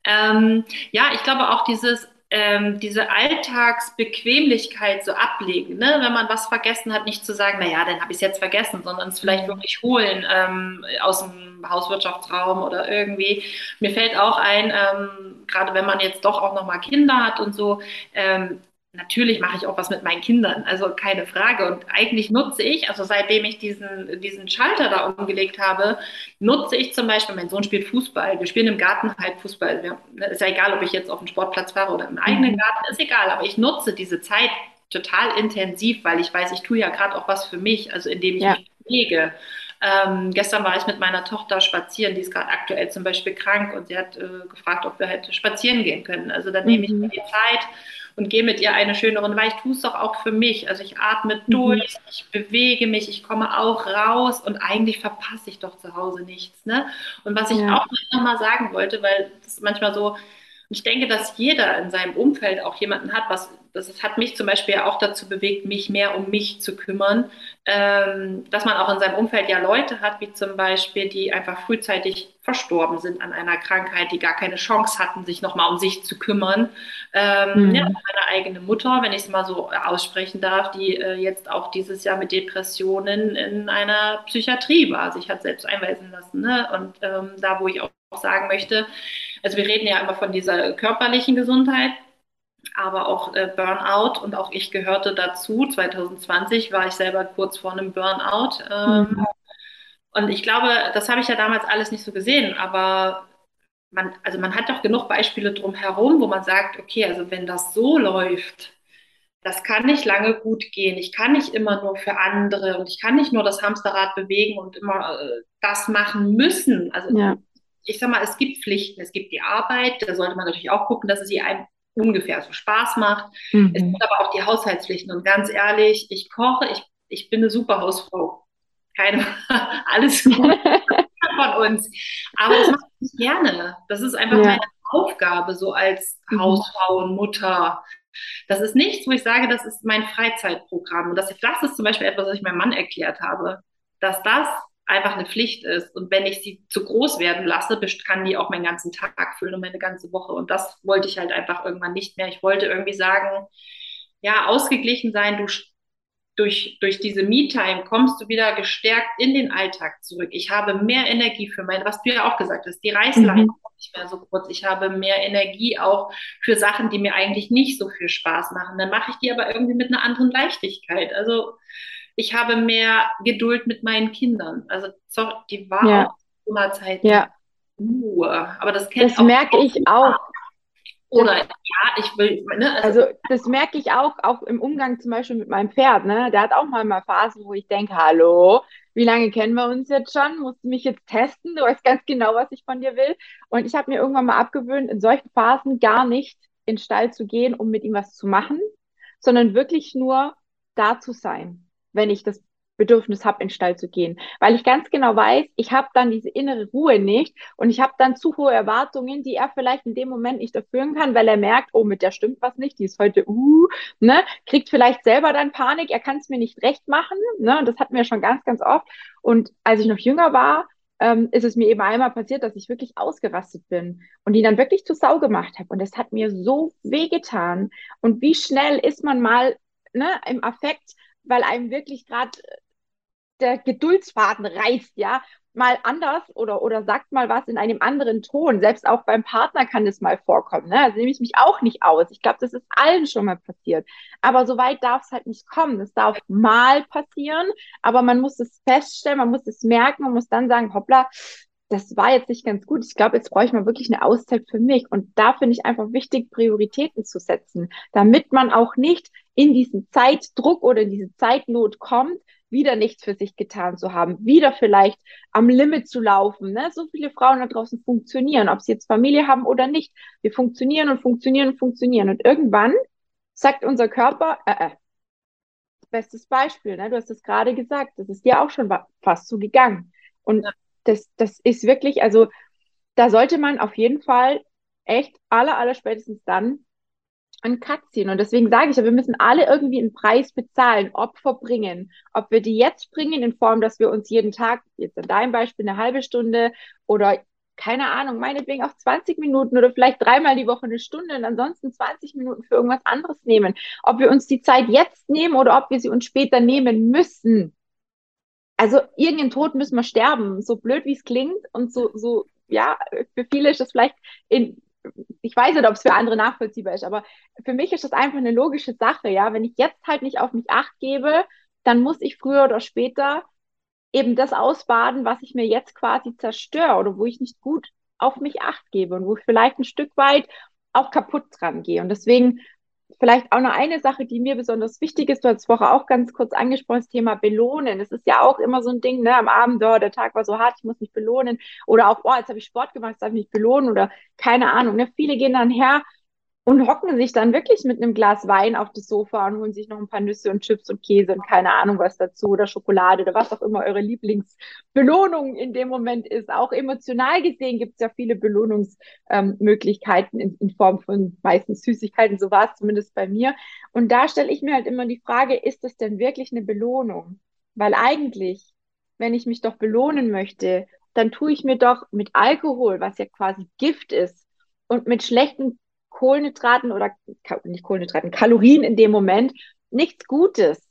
Ähm, ja, ich glaube auch dieses ähm, diese Alltagsbequemlichkeit so ablegen. Ne? Wenn man was vergessen hat, nicht zu sagen, naja, dann habe ich es jetzt vergessen, sondern es vielleicht mhm. wirklich holen ähm, aus dem Hauswirtschaftsraum oder irgendwie. Mir fällt auch ein, ähm, gerade wenn man jetzt doch auch nochmal Kinder hat und so, ähm, natürlich mache ich auch was mit meinen Kindern, also keine Frage. Und eigentlich nutze ich, also seitdem ich diesen, diesen Schalter da umgelegt habe, nutze ich zum Beispiel, mein Sohn spielt Fußball, wir spielen im Garten halt Fußball. Wir, ne, ist ja egal, ob ich jetzt auf dem Sportplatz fahre oder im eigenen mhm. Garten, ist egal, aber ich nutze diese Zeit total intensiv, weil ich weiß, ich tue ja gerade auch was für mich, also indem ich ja. mich bewege. Ähm, gestern war ich mit meiner Tochter spazieren, die ist gerade aktuell zum Beispiel krank und sie hat äh, gefragt, ob wir halt spazieren gehen können. Also dann mhm. nehme ich mir die Zeit und gehe mit ihr eine schöne Runde, weil ich tue es doch auch für mich. Also ich atme mhm. durch, mhm. ich bewege mich, ich komme auch raus und eigentlich verpasse ich doch zu Hause nichts. Ne? Und was ich ja. auch noch mal sagen wollte, weil das manchmal so, ich denke, dass jeder in seinem Umfeld auch jemanden hat, was das hat mich zum Beispiel auch dazu bewegt, mich mehr um mich zu kümmern, ähm, dass man auch in seinem Umfeld ja Leute hat, wie zum Beispiel, die einfach frühzeitig verstorben sind an einer Krankheit, die gar keine Chance hatten, sich nochmal um sich zu kümmern. Ähm, mhm. ja, meine eigene Mutter, wenn ich es mal so aussprechen darf, die äh, jetzt auch dieses Jahr mit Depressionen in einer Psychiatrie war, sich hat selbst einweisen lassen. Ne? Und ähm, da, wo ich auch sagen möchte, also wir reden ja immer von dieser körperlichen Gesundheit, aber auch äh, Burnout und auch ich gehörte dazu. 2020 war ich selber kurz vor einem Burnout. Ähm, mhm. Und ich glaube, das habe ich ja damals alles nicht so gesehen, aber man, also man hat doch genug Beispiele drumherum, wo man sagt, okay, also wenn das so läuft, das kann nicht lange gut gehen. Ich kann nicht immer nur für andere und ich kann nicht nur das Hamsterrad bewegen und immer äh, das machen müssen. Also ja. Ich sag mal, es gibt Pflichten, es gibt die Arbeit, da sollte man natürlich auch gucken, dass es ihr einem ungefähr so Spaß macht. Mhm. Es gibt aber auch die Haushaltspflichten. Und ganz ehrlich, ich koche, ich, ich bin eine super Hausfrau. Keine, alles gut von uns. Aber das mache ich gerne. Das ist einfach ja. meine Aufgabe, so als mhm. Hausfrau und Mutter. Das ist nichts, wo ich sage, das ist mein Freizeitprogramm. Und das, das ist zum Beispiel etwas, was ich meinem Mann erklärt habe, dass das einfach eine Pflicht ist. Und wenn ich sie zu groß werden lasse, kann die auch meinen ganzen Tag füllen und meine ganze Woche. Und das wollte ich halt einfach irgendwann nicht mehr. Ich wollte irgendwie sagen, ja, ausgeglichen sein, du durch, durch diese Me-Time kommst du wieder gestärkt in den Alltag zurück. Ich habe mehr Energie für mein, was du ja auch gesagt hast, die Reißleine mhm. nicht mehr so kurz. Ich habe mehr Energie auch für Sachen, die mir eigentlich nicht so viel Spaß machen. Dann mache ich die aber irgendwie mit einer anderen Leichtigkeit. Also ich habe mehr Geduld mit meinen Kindern. Also die war ja. auch Zeit ja. Ruhe. Aber das kennt Das merke ich auch. Oder ja, ich will. Ne, also, also, das merke ich auch, auch im Umgang zum Beispiel mit meinem Pferd. Ne? Der hat auch mal mal Phasen, wo ich denke, hallo, wie lange kennen wir uns jetzt schon? Musst du mich jetzt testen? Du weißt ganz genau, was ich von dir will. Und ich habe mir irgendwann mal abgewöhnt, in solchen Phasen gar nicht in den Stall zu gehen, um mit ihm was zu machen, sondern wirklich nur da zu sein, wenn ich das Bedürfnis habe, in den Stall zu gehen. Weil ich ganz genau weiß, ich habe dann diese innere Ruhe nicht und ich habe dann zu hohe Erwartungen, die er vielleicht in dem Moment nicht erfüllen kann, weil er merkt, oh, mit der stimmt was nicht, die ist heute, uh, ne, kriegt vielleicht selber dann Panik, er kann es mir nicht recht machen, ne, und das hatten wir schon ganz, ganz oft. Und als ich noch jünger war, ähm, ist es mir eben einmal passiert, dass ich wirklich ausgerastet bin und die dann wirklich zu Sau gemacht habe. Und das hat mir so wehgetan. Und wie schnell ist man mal ne, im Affekt, weil einem wirklich gerade der Geduldsfaden reißt, ja, mal anders oder, oder sagt mal was in einem anderen Ton. Selbst auch beim Partner kann das mal vorkommen. Ne? Also nehme ich mich auch nicht aus. Ich glaube, das ist allen schon mal passiert. Aber so weit darf es halt nicht kommen. Das darf mal passieren, aber man muss es feststellen, man muss es merken und muss dann sagen, hoppla, das war jetzt nicht ganz gut. Ich glaube, jetzt brauche ich mal wirklich eine Auszeit für mich. Und da finde ich einfach wichtig, Prioritäten zu setzen, damit man auch nicht in diesen Zeitdruck oder in diese Zeitnot kommt, wieder nichts für sich getan zu haben, wieder vielleicht am Limit zu laufen. Ne? So viele Frauen da draußen funktionieren, ob sie jetzt Familie haben oder nicht. Wir funktionieren und funktionieren und funktionieren. Und irgendwann sagt unser Körper, äh, äh. Bestes Beispiel, ne? du hast es gerade gesagt, das ist dir auch schon fast so gegangen. Und ja. das, das ist wirklich, also da sollte man auf jeden Fall echt aller, aller spätestens dann Cut ziehen. Und deswegen sage ich ja, wir müssen alle irgendwie einen Preis bezahlen, Opfer bringen. Ob wir die jetzt bringen in Form, dass wir uns jeden Tag, jetzt in deinem Beispiel eine halbe Stunde oder keine Ahnung, meinetwegen auch 20 Minuten oder vielleicht dreimal die Woche eine Stunde und ansonsten 20 Minuten für irgendwas anderes nehmen. Ob wir uns die Zeit jetzt nehmen oder ob wir sie uns später nehmen müssen. Also irgendeinen Tod müssen wir sterben, so blöd wie es klingt und so, so, ja, für viele ist das vielleicht in, ich weiß nicht, ob es für andere nachvollziehbar ist, aber für mich ist das einfach eine logische Sache, ja. Wenn ich jetzt halt nicht auf mich acht gebe, dann muss ich früher oder später eben das ausbaden, was ich mir jetzt quasi zerstöre oder wo ich nicht gut auf mich acht gebe und wo ich vielleicht ein Stück weit auch kaputt dran gehe. Und deswegen vielleicht auch noch eine Sache, die mir besonders wichtig ist. Du hast vorher auch ganz kurz angesprochen, das Thema Belohnen. Es ist ja auch immer so ein Ding, ne? Am Abend, oh, der Tag war so hart, ich muss mich belohnen. Oder auch, oh, jetzt habe ich Sport gemacht, jetzt darf ich mich belohnen. Oder keine Ahnung. Ne? Viele gehen dann her und hocken sich dann wirklich mit einem Glas Wein auf das Sofa und holen sich noch ein paar Nüsse und Chips und Käse und keine Ahnung was dazu oder Schokolade oder was auch immer eure Lieblingsbelohnung in dem Moment ist. Auch emotional gesehen gibt es ja viele Belohnungsmöglichkeiten ähm, in, in, Form von meistens Süßigkeiten, so war es zumindest bei mir. Und da stelle ich mir halt immer die Frage, ist das denn wirklich eine Belohnung? Weil eigentlich, wenn ich mich doch belohnen möchte, dann tue ich mir doch mit Alkohol, was ja quasi Gift ist, und mit schlechten Kohlenhydraten oder nicht Kohlenhydraten, Kalorien in dem Moment nichts Gutes.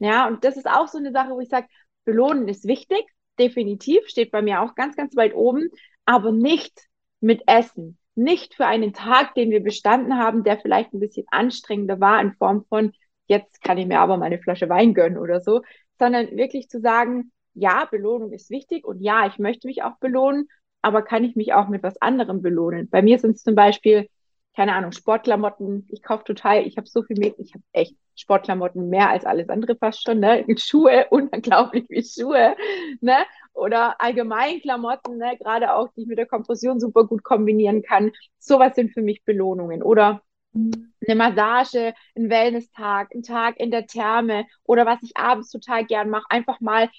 Ja, und das ist auch so eine Sache, wo ich sage, belohnen ist wichtig, definitiv, steht bei mir auch ganz, ganz weit oben, aber nicht mit Essen. Nicht für einen Tag, den wir bestanden haben, der vielleicht ein bisschen anstrengender war in Form von, jetzt kann ich mir aber meine Flasche Wein gönnen oder so, sondern wirklich zu sagen, ja, Belohnung ist wichtig und ja, ich möchte mich auch belohnen, aber kann ich mich auch mit was anderem belohnen? Bei mir sind es zum Beispiel keine Ahnung, Sportklamotten. Ich kaufe total, ich habe so viel mehr, ich habe echt Sportklamotten mehr als alles andere fast schon, ne? Schuhe, unglaublich wie Schuhe, ne? Oder allgemein Klamotten, ne? Gerade auch, die ich mit der Kompression super gut kombinieren kann. Sowas sind für mich Belohnungen. Oder eine Massage, ein Wellness-Tag, ein Tag in der Therme oder was ich abends total gern mache, einfach mal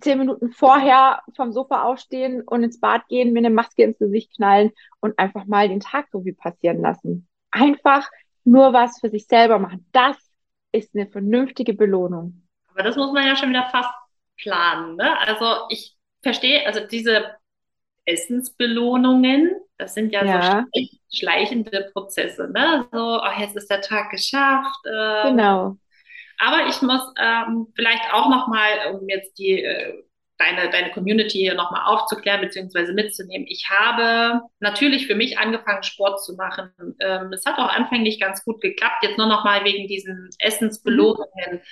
zehn Minuten vorher vom Sofa aufstehen und ins Bad gehen, mir eine Maske ins Gesicht knallen und einfach mal den Tag so wie passieren lassen. Einfach nur was für sich selber machen. Das ist eine vernünftige Belohnung. Aber das muss man ja schon wieder fast planen. Ne? Also ich verstehe, also diese Essensbelohnungen, das sind ja, ja. so schleichende Prozesse. Ne? So, oh, jetzt ist der Tag geschafft. Äh, genau. Aber ich muss ähm, vielleicht auch nochmal, um jetzt die äh, deine, deine Community hier nochmal aufzuklären bzw. mitzunehmen. Ich habe natürlich für mich angefangen, Sport zu machen. Ähm, es hat auch anfänglich ganz gut geklappt, jetzt nur nochmal wegen diesen Essensbelohnungen.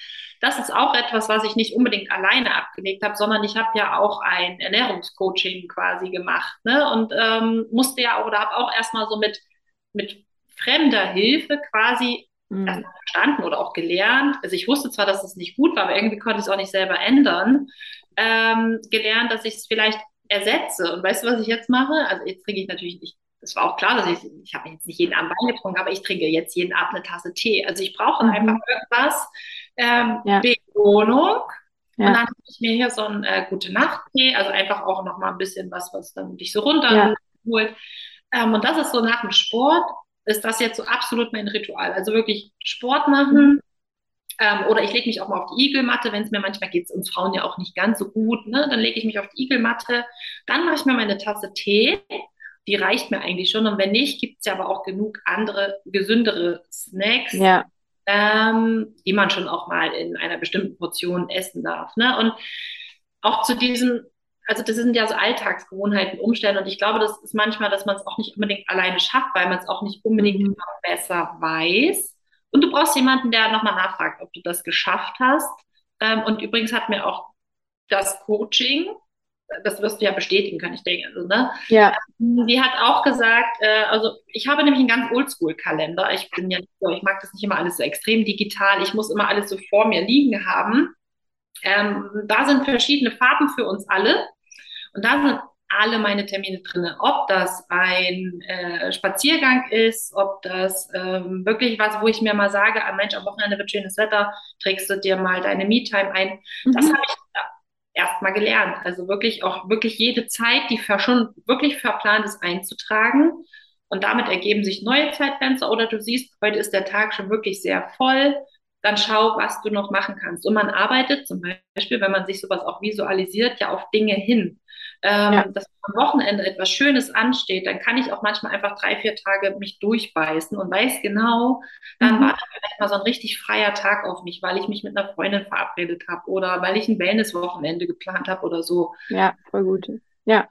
Das ist auch etwas, was ich nicht unbedingt alleine abgelegt habe, sondern ich habe ja auch ein Ernährungscoaching quasi gemacht ne? und ähm, musste ja oder habe auch erstmal so mit, mit fremder Hilfe quasi mhm. verstanden oder auch gelernt. Also ich wusste zwar, dass es nicht gut war, aber irgendwie konnte ich es auch nicht selber ändern ähm, gelernt, dass ich es vielleicht ersetze. Und weißt du, was ich jetzt mache? Also jetzt trinke ich natürlich nicht, das war auch klar, dass ich, ich habe jetzt nicht jeden Abend Wein getrunken, aber ich trinke jetzt jeden Abend eine Tasse Tee. Also ich brauche mhm. einfach irgendwas, ähm, ja. Belohnung. Ja. Und dann habe ich mir hier so einen äh, gute Nacht-Tee, also einfach auch noch mal ein bisschen was, was dann dich so runterholt. Ja. Ähm, und das ist so nach dem Sport, ist das jetzt so absolut mein Ritual. Also wirklich Sport machen, ähm, oder ich lege mich auch mal auf die Igelmatte, wenn es mir manchmal geht, uns Frauen ja auch nicht ganz so gut, ne? dann lege ich mich auf die Igelmatte, dann mache ich mir meine Tasse Tee, die reicht mir eigentlich schon. Und wenn nicht, gibt es ja aber auch genug andere, gesündere Snacks, ja. ähm, die man schon auch mal in einer bestimmten Portion essen darf. Ne? Und auch zu diesem, also das sind ja so Alltagsgewohnheiten, Umstände. Und ich glaube, das ist manchmal, dass man es auch nicht unbedingt alleine schafft, weil man es auch nicht unbedingt mhm. immer besser weiß. Und du brauchst jemanden, der nochmal nachfragt, ob du das geschafft hast. Ähm, und übrigens hat mir auch das Coaching, das wirst du ja bestätigen können, ich denke. Also, ne? Ja. Die hat auch gesagt, äh, also ich habe nämlich einen ganz Oldschool-Kalender. Ich bin ja nicht so, ich mag das nicht immer alles so extrem digital. Ich muss immer alles so vor mir liegen haben. Ähm, da sind verschiedene Farben für uns alle. Und da sind alle meine Termine drin. Ob das ein äh, Spaziergang ist, ob das ähm, wirklich was, wo ich mir mal sage, ah, Mensch, am Wochenende wird schönes Wetter, trägst du dir mal deine Me-Time ein. Mhm. Das habe ich erst mal gelernt. Also wirklich auch wirklich jede Zeit, die schon wirklich verplant ist, einzutragen. Und damit ergeben sich neue Zeitfenster oder du siehst, heute ist der Tag schon wirklich sehr voll dann schau, was du noch machen kannst. Und man arbeitet zum Beispiel, wenn man sich sowas auch visualisiert, ja auf Dinge hin. Ähm, ja. Dass am Wochenende etwas Schönes ansteht, dann kann ich auch manchmal einfach drei, vier Tage mich durchbeißen und weiß genau, dann mhm. war vielleicht mal so ein richtig freier Tag auf mich, weil ich mich mit einer Freundin verabredet habe oder weil ich ein Wellness-Wochenende geplant habe oder so. Ja, voll gut. Ja.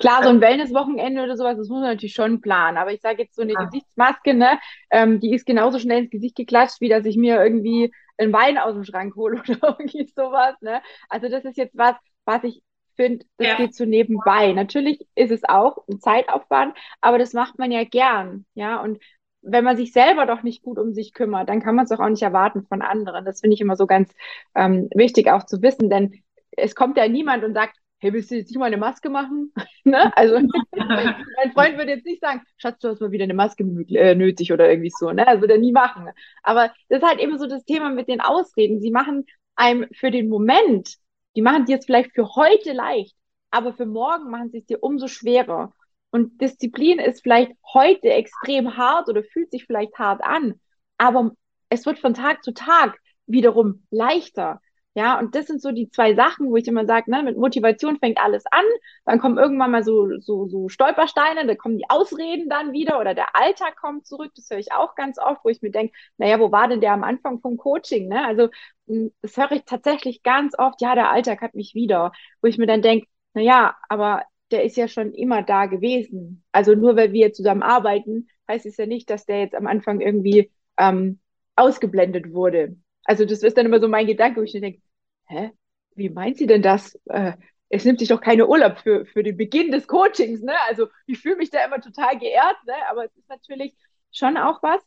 Klar, so ein Wellness-Wochenende oder sowas, das muss man natürlich schon planen. Aber ich sage jetzt so eine ja. Gesichtsmaske, ne, ähm, die ist genauso schnell ins Gesicht geklatscht, wie dass ich mir irgendwie einen Wein aus dem Schrank hole oder irgendwie sowas. Ne? Also das ist jetzt was, was ich finde, das ja. geht so nebenbei. Natürlich ist es auch ein Zeitaufwand, aber das macht man ja gern. Ja, und wenn man sich selber doch nicht gut um sich kümmert, dann kann man es doch auch nicht erwarten von anderen. Das finde ich immer so ganz ähm, wichtig auch zu wissen, denn es kommt ja niemand und sagt, hey, willst du jetzt nicht mal eine Maske machen? ne? Also mein Freund würde jetzt nicht sagen, Schatz, du hast mal wieder eine Maske äh, nötig oder irgendwie so. Ne? Also würde er nie machen. Aber das ist halt eben so das Thema mit den Ausreden. Sie machen einem für den Moment, die machen dir jetzt vielleicht für heute leicht, aber für morgen machen sie es dir umso schwerer. Und Disziplin ist vielleicht heute extrem hart oder fühlt sich vielleicht hart an, aber es wird von Tag zu Tag wiederum leichter. Ja, und das sind so die zwei Sachen, wo ich immer sage, ne, mit Motivation fängt alles an, dann kommen irgendwann mal so, so, so Stolpersteine, da kommen die Ausreden dann wieder oder der Alltag kommt zurück, das höre ich auch ganz oft, wo ich mir denke, naja, wo war denn der am Anfang vom Coaching, ne? Also, hm, das höre ich tatsächlich ganz oft, ja, der Alltag hat mich wieder, wo ich mir dann denke, naja, aber der ist ja schon immer da gewesen. Also nur weil wir zusammen arbeiten, heißt es ja nicht, dass der jetzt am Anfang irgendwie ähm, ausgeblendet wurde. Also das ist dann immer so mein Gedanke, wo ich denke, hä, wie meint sie denn das? Äh, es nimmt sich doch keine Urlaub für, für den Beginn des Coachings, ne? Also ich fühle mich da immer total geehrt, ne? Aber es ist natürlich schon auch was,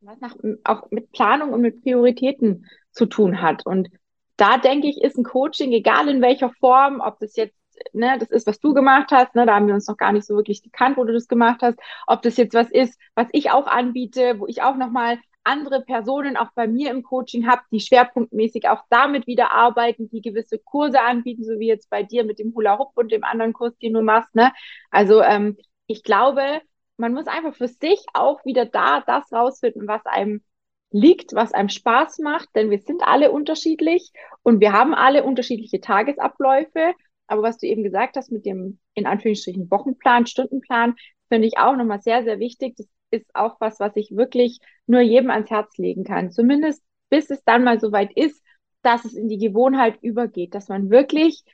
was nach, auch mit Planung und mit Prioritäten zu tun hat. Und da denke ich, ist ein Coaching, egal in welcher Form, ob das jetzt ne, das ist, was du gemacht hast, ne, da haben wir uns noch gar nicht so wirklich gekannt, wo du das gemacht hast, ob das jetzt was ist, was ich auch anbiete, wo ich auch nochmal andere Personen auch bei mir im Coaching habe, die schwerpunktmäßig auch damit wieder arbeiten, die gewisse Kurse anbieten, so wie jetzt bei dir mit dem Hula Hoop und dem anderen Kurs, den du machst. Ne? Also ähm, ich glaube, man muss einfach für sich auch wieder da das rausfinden, was einem liegt, was einem Spaß macht, denn wir sind alle unterschiedlich und wir haben alle unterschiedliche Tagesabläufe. Aber was du eben gesagt hast mit dem in Anführungsstrichen Wochenplan, Stundenplan, finde ich auch nochmal sehr, sehr wichtig. Das ist auch was, was ich wirklich nur jedem ans Herz legen kann. Zumindest bis es dann mal so weit ist, dass es in die Gewohnheit übergeht, dass man wirklich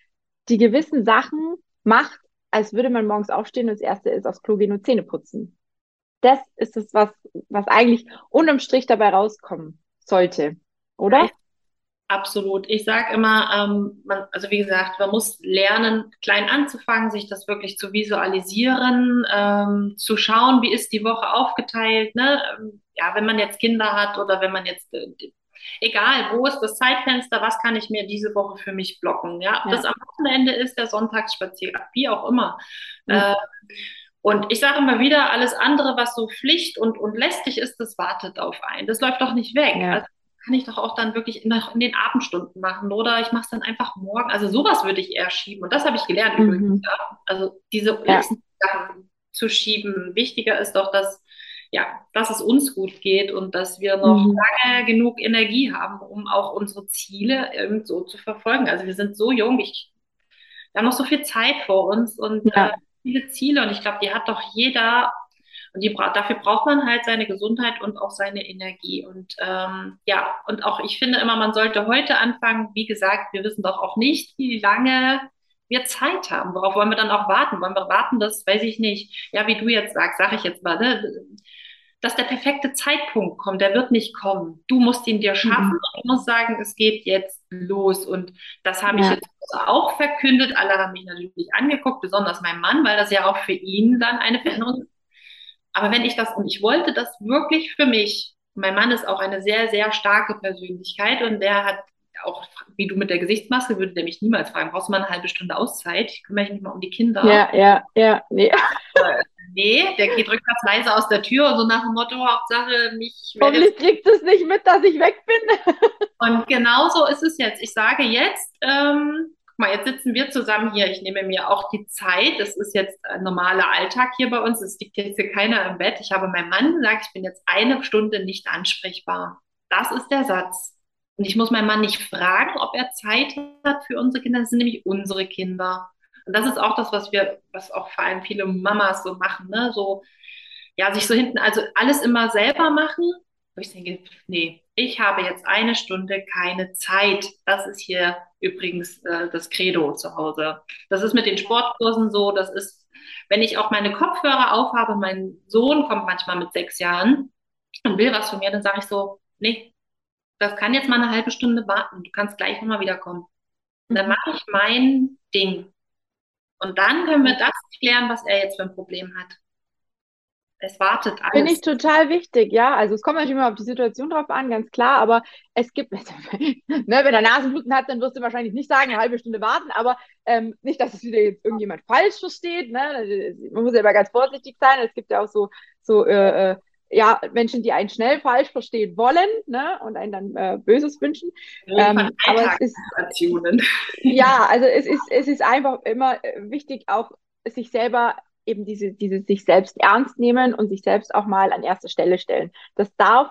die gewissen Sachen macht, als würde man morgens aufstehen und das erste ist aufs Klo gehen und Zähne putzen. Das ist es, was, was eigentlich unterm Strich dabei rauskommen sollte, oder? Absolut. Ich sage immer, ähm, man, also wie gesagt, man muss lernen, klein anzufangen, sich das wirklich zu visualisieren, ähm, zu schauen, wie ist die Woche aufgeteilt. Ne? Ähm, ja, wenn man jetzt Kinder hat oder wenn man jetzt, äh, egal, wo ist das Zeitfenster, was kann ich mir diese Woche für mich blocken? Ja, ja. das am Wochenende ist der Sonntagsspaziergang, wie auch immer. Ja. Äh, und ich sage immer wieder, alles andere, was so Pflicht und, und lästig ist, das wartet auf einen. Das läuft doch nicht weg. Ja. Also kann ich doch auch dann wirklich in, in den Abendstunden machen oder ich mache es dann einfach morgen. Also sowas würde ich eher schieben. Und das habe ich gelernt mhm. übrigens. Ja. Also diese ja. Sachen zu schieben. Wichtiger ist doch, dass, ja, dass es uns gut geht und dass wir noch mhm. lange genug Energie haben, um auch unsere Ziele so zu verfolgen. Also wir sind so jung, ich, wir haben noch so viel Zeit vor uns und ja. äh, viele Ziele und ich glaube, die hat doch jeder und die, dafür braucht man halt seine Gesundheit und auch seine Energie. Und ähm, ja, und auch ich finde immer, man sollte heute anfangen. Wie gesagt, wir wissen doch auch nicht, wie lange wir Zeit haben. Worauf wollen wir dann auch warten? Wollen wir warten, das weiß ich nicht. Ja, wie du jetzt sagst, sage ich jetzt mal, ne? dass der perfekte Zeitpunkt kommt, der wird nicht kommen. Du musst ihn dir schaffen mhm. und musst sagen, es geht jetzt los. Und das habe ja. ich jetzt auch verkündet. Alle haben mich natürlich angeguckt, besonders mein Mann, weil das ja auch für ihn dann eine Veränderung ist. Aber wenn ich das, und ich wollte das wirklich für mich, mein Mann ist auch eine sehr, sehr starke Persönlichkeit und der hat auch, wie du mit der Gesichtsmaske, würde der mich niemals fragen, brauchst du mal eine halbe Stunde Auszeit? Ich kümmere mich mal um die Kinder. Ja, ja, ja, nee. Äh, nee, der geht rückwärts leise aus der Tür und so nach dem Motto, Hauptsache mich. Hoffentlich kriegt es nicht mit, dass ich weg bin. und genau so ist es jetzt. Ich sage jetzt, ähm, mal, jetzt sitzen wir zusammen hier. Ich nehme mir auch die Zeit. Es ist jetzt ein normaler Alltag hier bei uns. Es liegt jetzt hier keiner im Bett. Ich habe meinem Mann gesagt, ich bin jetzt eine Stunde nicht ansprechbar. Das ist der Satz. Und ich muss meinen Mann nicht fragen, ob er Zeit hat für unsere Kinder. Das sind nämlich unsere Kinder. Und das ist auch das, was wir, was auch vor allem viele Mamas so machen, ne? So, ja, sich so hinten, also alles immer selber machen. Wo ich denke, nee, ich habe jetzt eine Stunde keine Zeit. Das ist hier übrigens äh, das Credo zu Hause. Das ist mit den Sportkursen so, das ist, wenn ich auch meine Kopfhörer aufhabe, mein Sohn kommt manchmal mit sechs Jahren und will was von mir, dann sage ich so, nee, das kann jetzt mal eine halbe Stunde warten, du kannst gleich nochmal wiederkommen. Und dann mache ich mein Ding. Und dann können wir das klären, was er jetzt für ein Problem hat es wartet alles. Finde ich total wichtig, ja. Also es kommt natürlich immer auf die Situation drauf an, ganz klar, aber es gibt, ne, wenn er Nasenbluten hat, dann wirst du wahrscheinlich nicht sagen, eine halbe Stunde warten, aber ähm, nicht, dass es wieder jetzt irgendjemand falsch versteht. Ne? Man muss ja immer ganz vorsichtig sein. Es gibt ja auch so, so äh, äh, ja, Menschen, die einen schnell falsch verstehen wollen ne? und einen dann äh, Böses wünschen. Ähm, aber es ist, ja, also es ist, es ist einfach immer wichtig, auch sich selber eben diese, diese sich selbst ernst nehmen und sich selbst auch mal an erste Stelle stellen. Das darf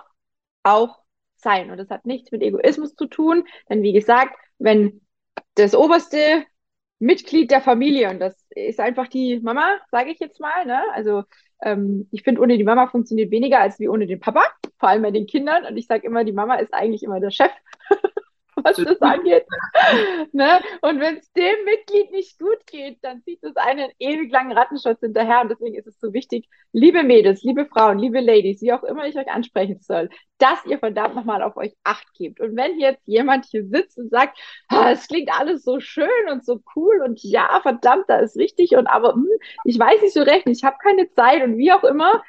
auch sein. Und das hat nichts mit Egoismus zu tun, denn wie gesagt, wenn das oberste Mitglied der Familie, und das ist einfach die Mama, sage ich jetzt mal, ne? Also ähm, ich finde, ohne die Mama funktioniert weniger als wie ohne den Papa, vor allem bei den Kindern. Und ich sage immer, die Mama ist eigentlich immer der Chef. was das angeht. ne? Und wenn es dem Mitglied nicht gut geht, dann zieht es einen ewig langen Rattenschutz hinterher. Und deswegen ist es so wichtig, liebe Mädels, liebe Frauen, liebe Ladies, wie auch immer ich euch ansprechen soll, dass ihr verdammt nochmal auf euch Acht gebt. Und wenn jetzt jemand hier sitzt und sagt, es klingt alles so schön und so cool und ja, verdammt, da ist richtig und aber hm, ich weiß nicht so recht, ich habe keine Zeit und wie auch immer,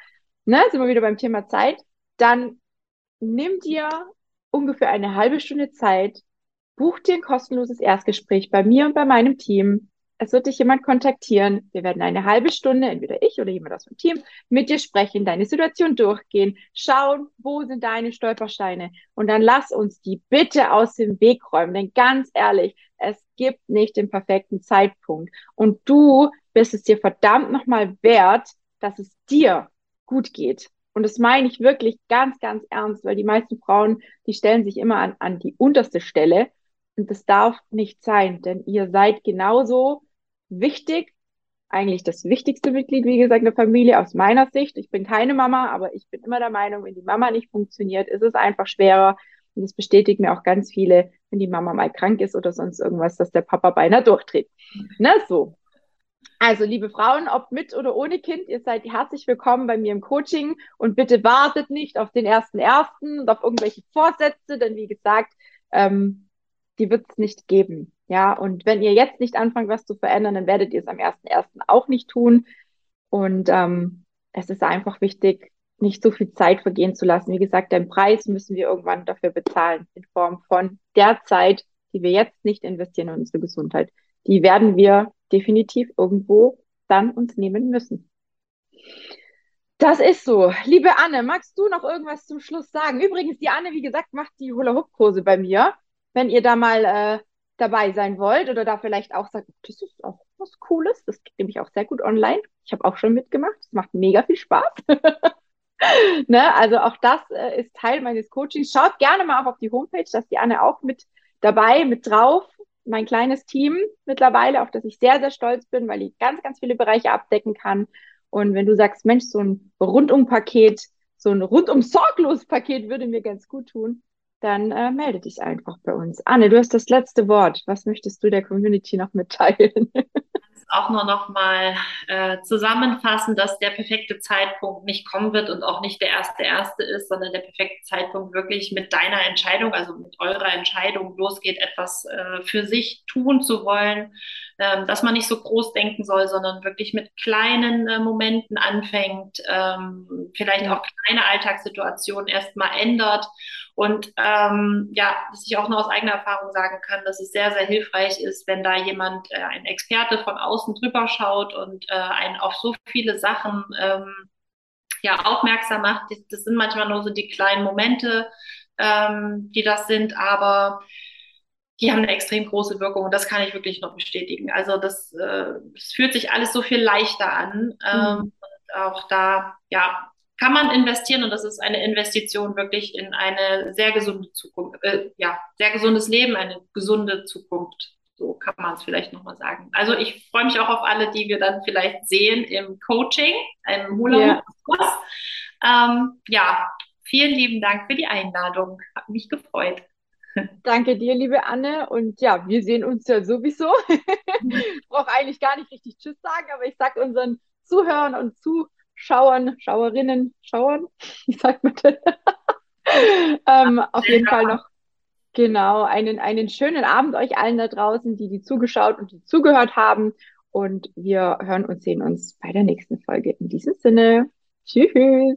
ne, sind wir wieder beim Thema Zeit, dann nimm dir ungefähr eine halbe Stunde Zeit, buch dir ein kostenloses Erstgespräch bei mir und bei meinem Team. es wird dich jemand kontaktieren. Wir werden eine halbe Stunde, entweder ich oder jemand aus dem Team, mit dir sprechen, deine Situation durchgehen, schauen, wo sind deine Stolpersteine. Und dann lass uns die bitte aus dem Weg räumen. Denn ganz ehrlich, es gibt nicht den perfekten Zeitpunkt. Und du bist es dir verdammt nochmal wert, dass es dir gut geht. Und das meine ich wirklich ganz, ganz ernst, weil die meisten Frauen, die stellen sich immer an, an die unterste Stelle und das darf nicht sein, denn ihr seid genauso wichtig, eigentlich das wichtigste Mitglied, wie gesagt, der Familie aus meiner Sicht. Ich bin keine Mama, aber ich bin immer der Meinung, wenn die Mama nicht funktioniert, ist es einfach schwerer. Und das bestätigt mir auch ganz viele, wenn die Mama mal krank ist oder sonst irgendwas, dass der Papa beinahe durchdreht. Ne, so. Also, liebe Frauen, ob mit oder ohne Kind, ihr seid herzlich willkommen bei mir im Coaching und bitte wartet nicht auf den ersten ersten und auf irgendwelche Vorsätze, denn wie gesagt, ähm, die wird es nicht geben. Ja, und wenn ihr jetzt nicht anfangt, was zu verändern, dann werdet ihr es am 1.1. auch nicht tun. Und ähm, es ist einfach wichtig, nicht so viel Zeit vergehen zu lassen. Wie gesagt, den Preis müssen wir irgendwann dafür bezahlen, in Form von der Zeit, die wir jetzt nicht investieren in unsere Gesundheit. Die werden wir definitiv irgendwo dann uns nehmen müssen. Das ist so. Liebe Anne, magst du noch irgendwas zum Schluss sagen? Übrigens, die Anne, wie gesagt, macht die Hula-Hoop-Kurse bei mir wenn ihr da mal äh, dabei sein wollt oder da vielleicht auch sagt, das ist auch was Cooles, das geht nämlich auch sehr gut online. Ich habe auch schon mitgemacht, es macht mega viel Spaß. ne? Also auch das äh, ist Teil meines Coachings. Schaut gerne mal auf die Homepage, dass die Anne auch mit dabei, mit drauf. Mein kleines Team mittlerweile, auf das ich sehr, sehr stolz bin, weil ich ganz, ganz viele Bereiche abdecken kann. Und wenn du sagst, Mensch, so ein Rundum-Paket, so ein rundum sorglos Paket würde mir ganz gut tun, dann äh, melde dich einfach bei uns. Anne, du hast das letzte Wort. Was möchtest du der Community noch mitteilen? auch nur noch mal äh, zusammenfassen, dass der perfekte Zeitpunkt nicht kommen wird und auch nicht der erste erste ist, sondern der perfekte Zeitpunkt wirklich mit deiner Entscheidung, also mit eurer Entscheidung losgeht, etwas äh, für sich tun zu wollen, ähm, dass man nicht so groß denken soll, sondern wirklich mit kleinen äh, Momenten anfängt, ähm, vielleicht auch kleine Alltagssituationen erstmal ändert und ähm, ja, dass ich auch nur aus eigener Erfahrung sagen kann, dass es sehr, sehr hilfreich ist, wenn da jemand, äh, ein Experte von außen drüber schaut und äh, einen auf so viele Sachen ähm, ja, aufmerksam macht. Das sind manchmal nur so die kleinen Momente, ähm, die das sind, aber die haben eine extrem große Wirkung und das kann ich wirklich noch bestätigen. Also das, äh, es fühlt sich alles so viel leichter an. Ähm, mhm. auch da, ja, kann man investieren und das ist eine Investition wirklich in eine sehr gesunde Zukunft, äh, ja, sehr gesundes Leben, eine gesunde Zukunft. So kann man es vielleicht nochmal sagen. Also ich freue mich auch auf alle, die wir dann vielleicht sehen im Coaching, im Hula-Hoop-Kurs. Ja. Ähm, ja, vielen lieben Dank für die Einladung. Hat mich gefreut. Danke dir, liebe Anne. Und ja, wir sehen uns ja sowieso. ich brauche eigentlich gar nicht richtig Tschüss sagen, aber ich sage unseren Zuhörern und Zuhörern, Schauern, Schauerinnen, Schauern, wie sagt man ähm, auf jeden Fall noch genau einen, einen schönen Abend euch allen da draußen, die die zugeschaut und die zugehört haben. Und wir hören und sehen uns bei der nächsten Folge. In diesem Sinne, tschüss.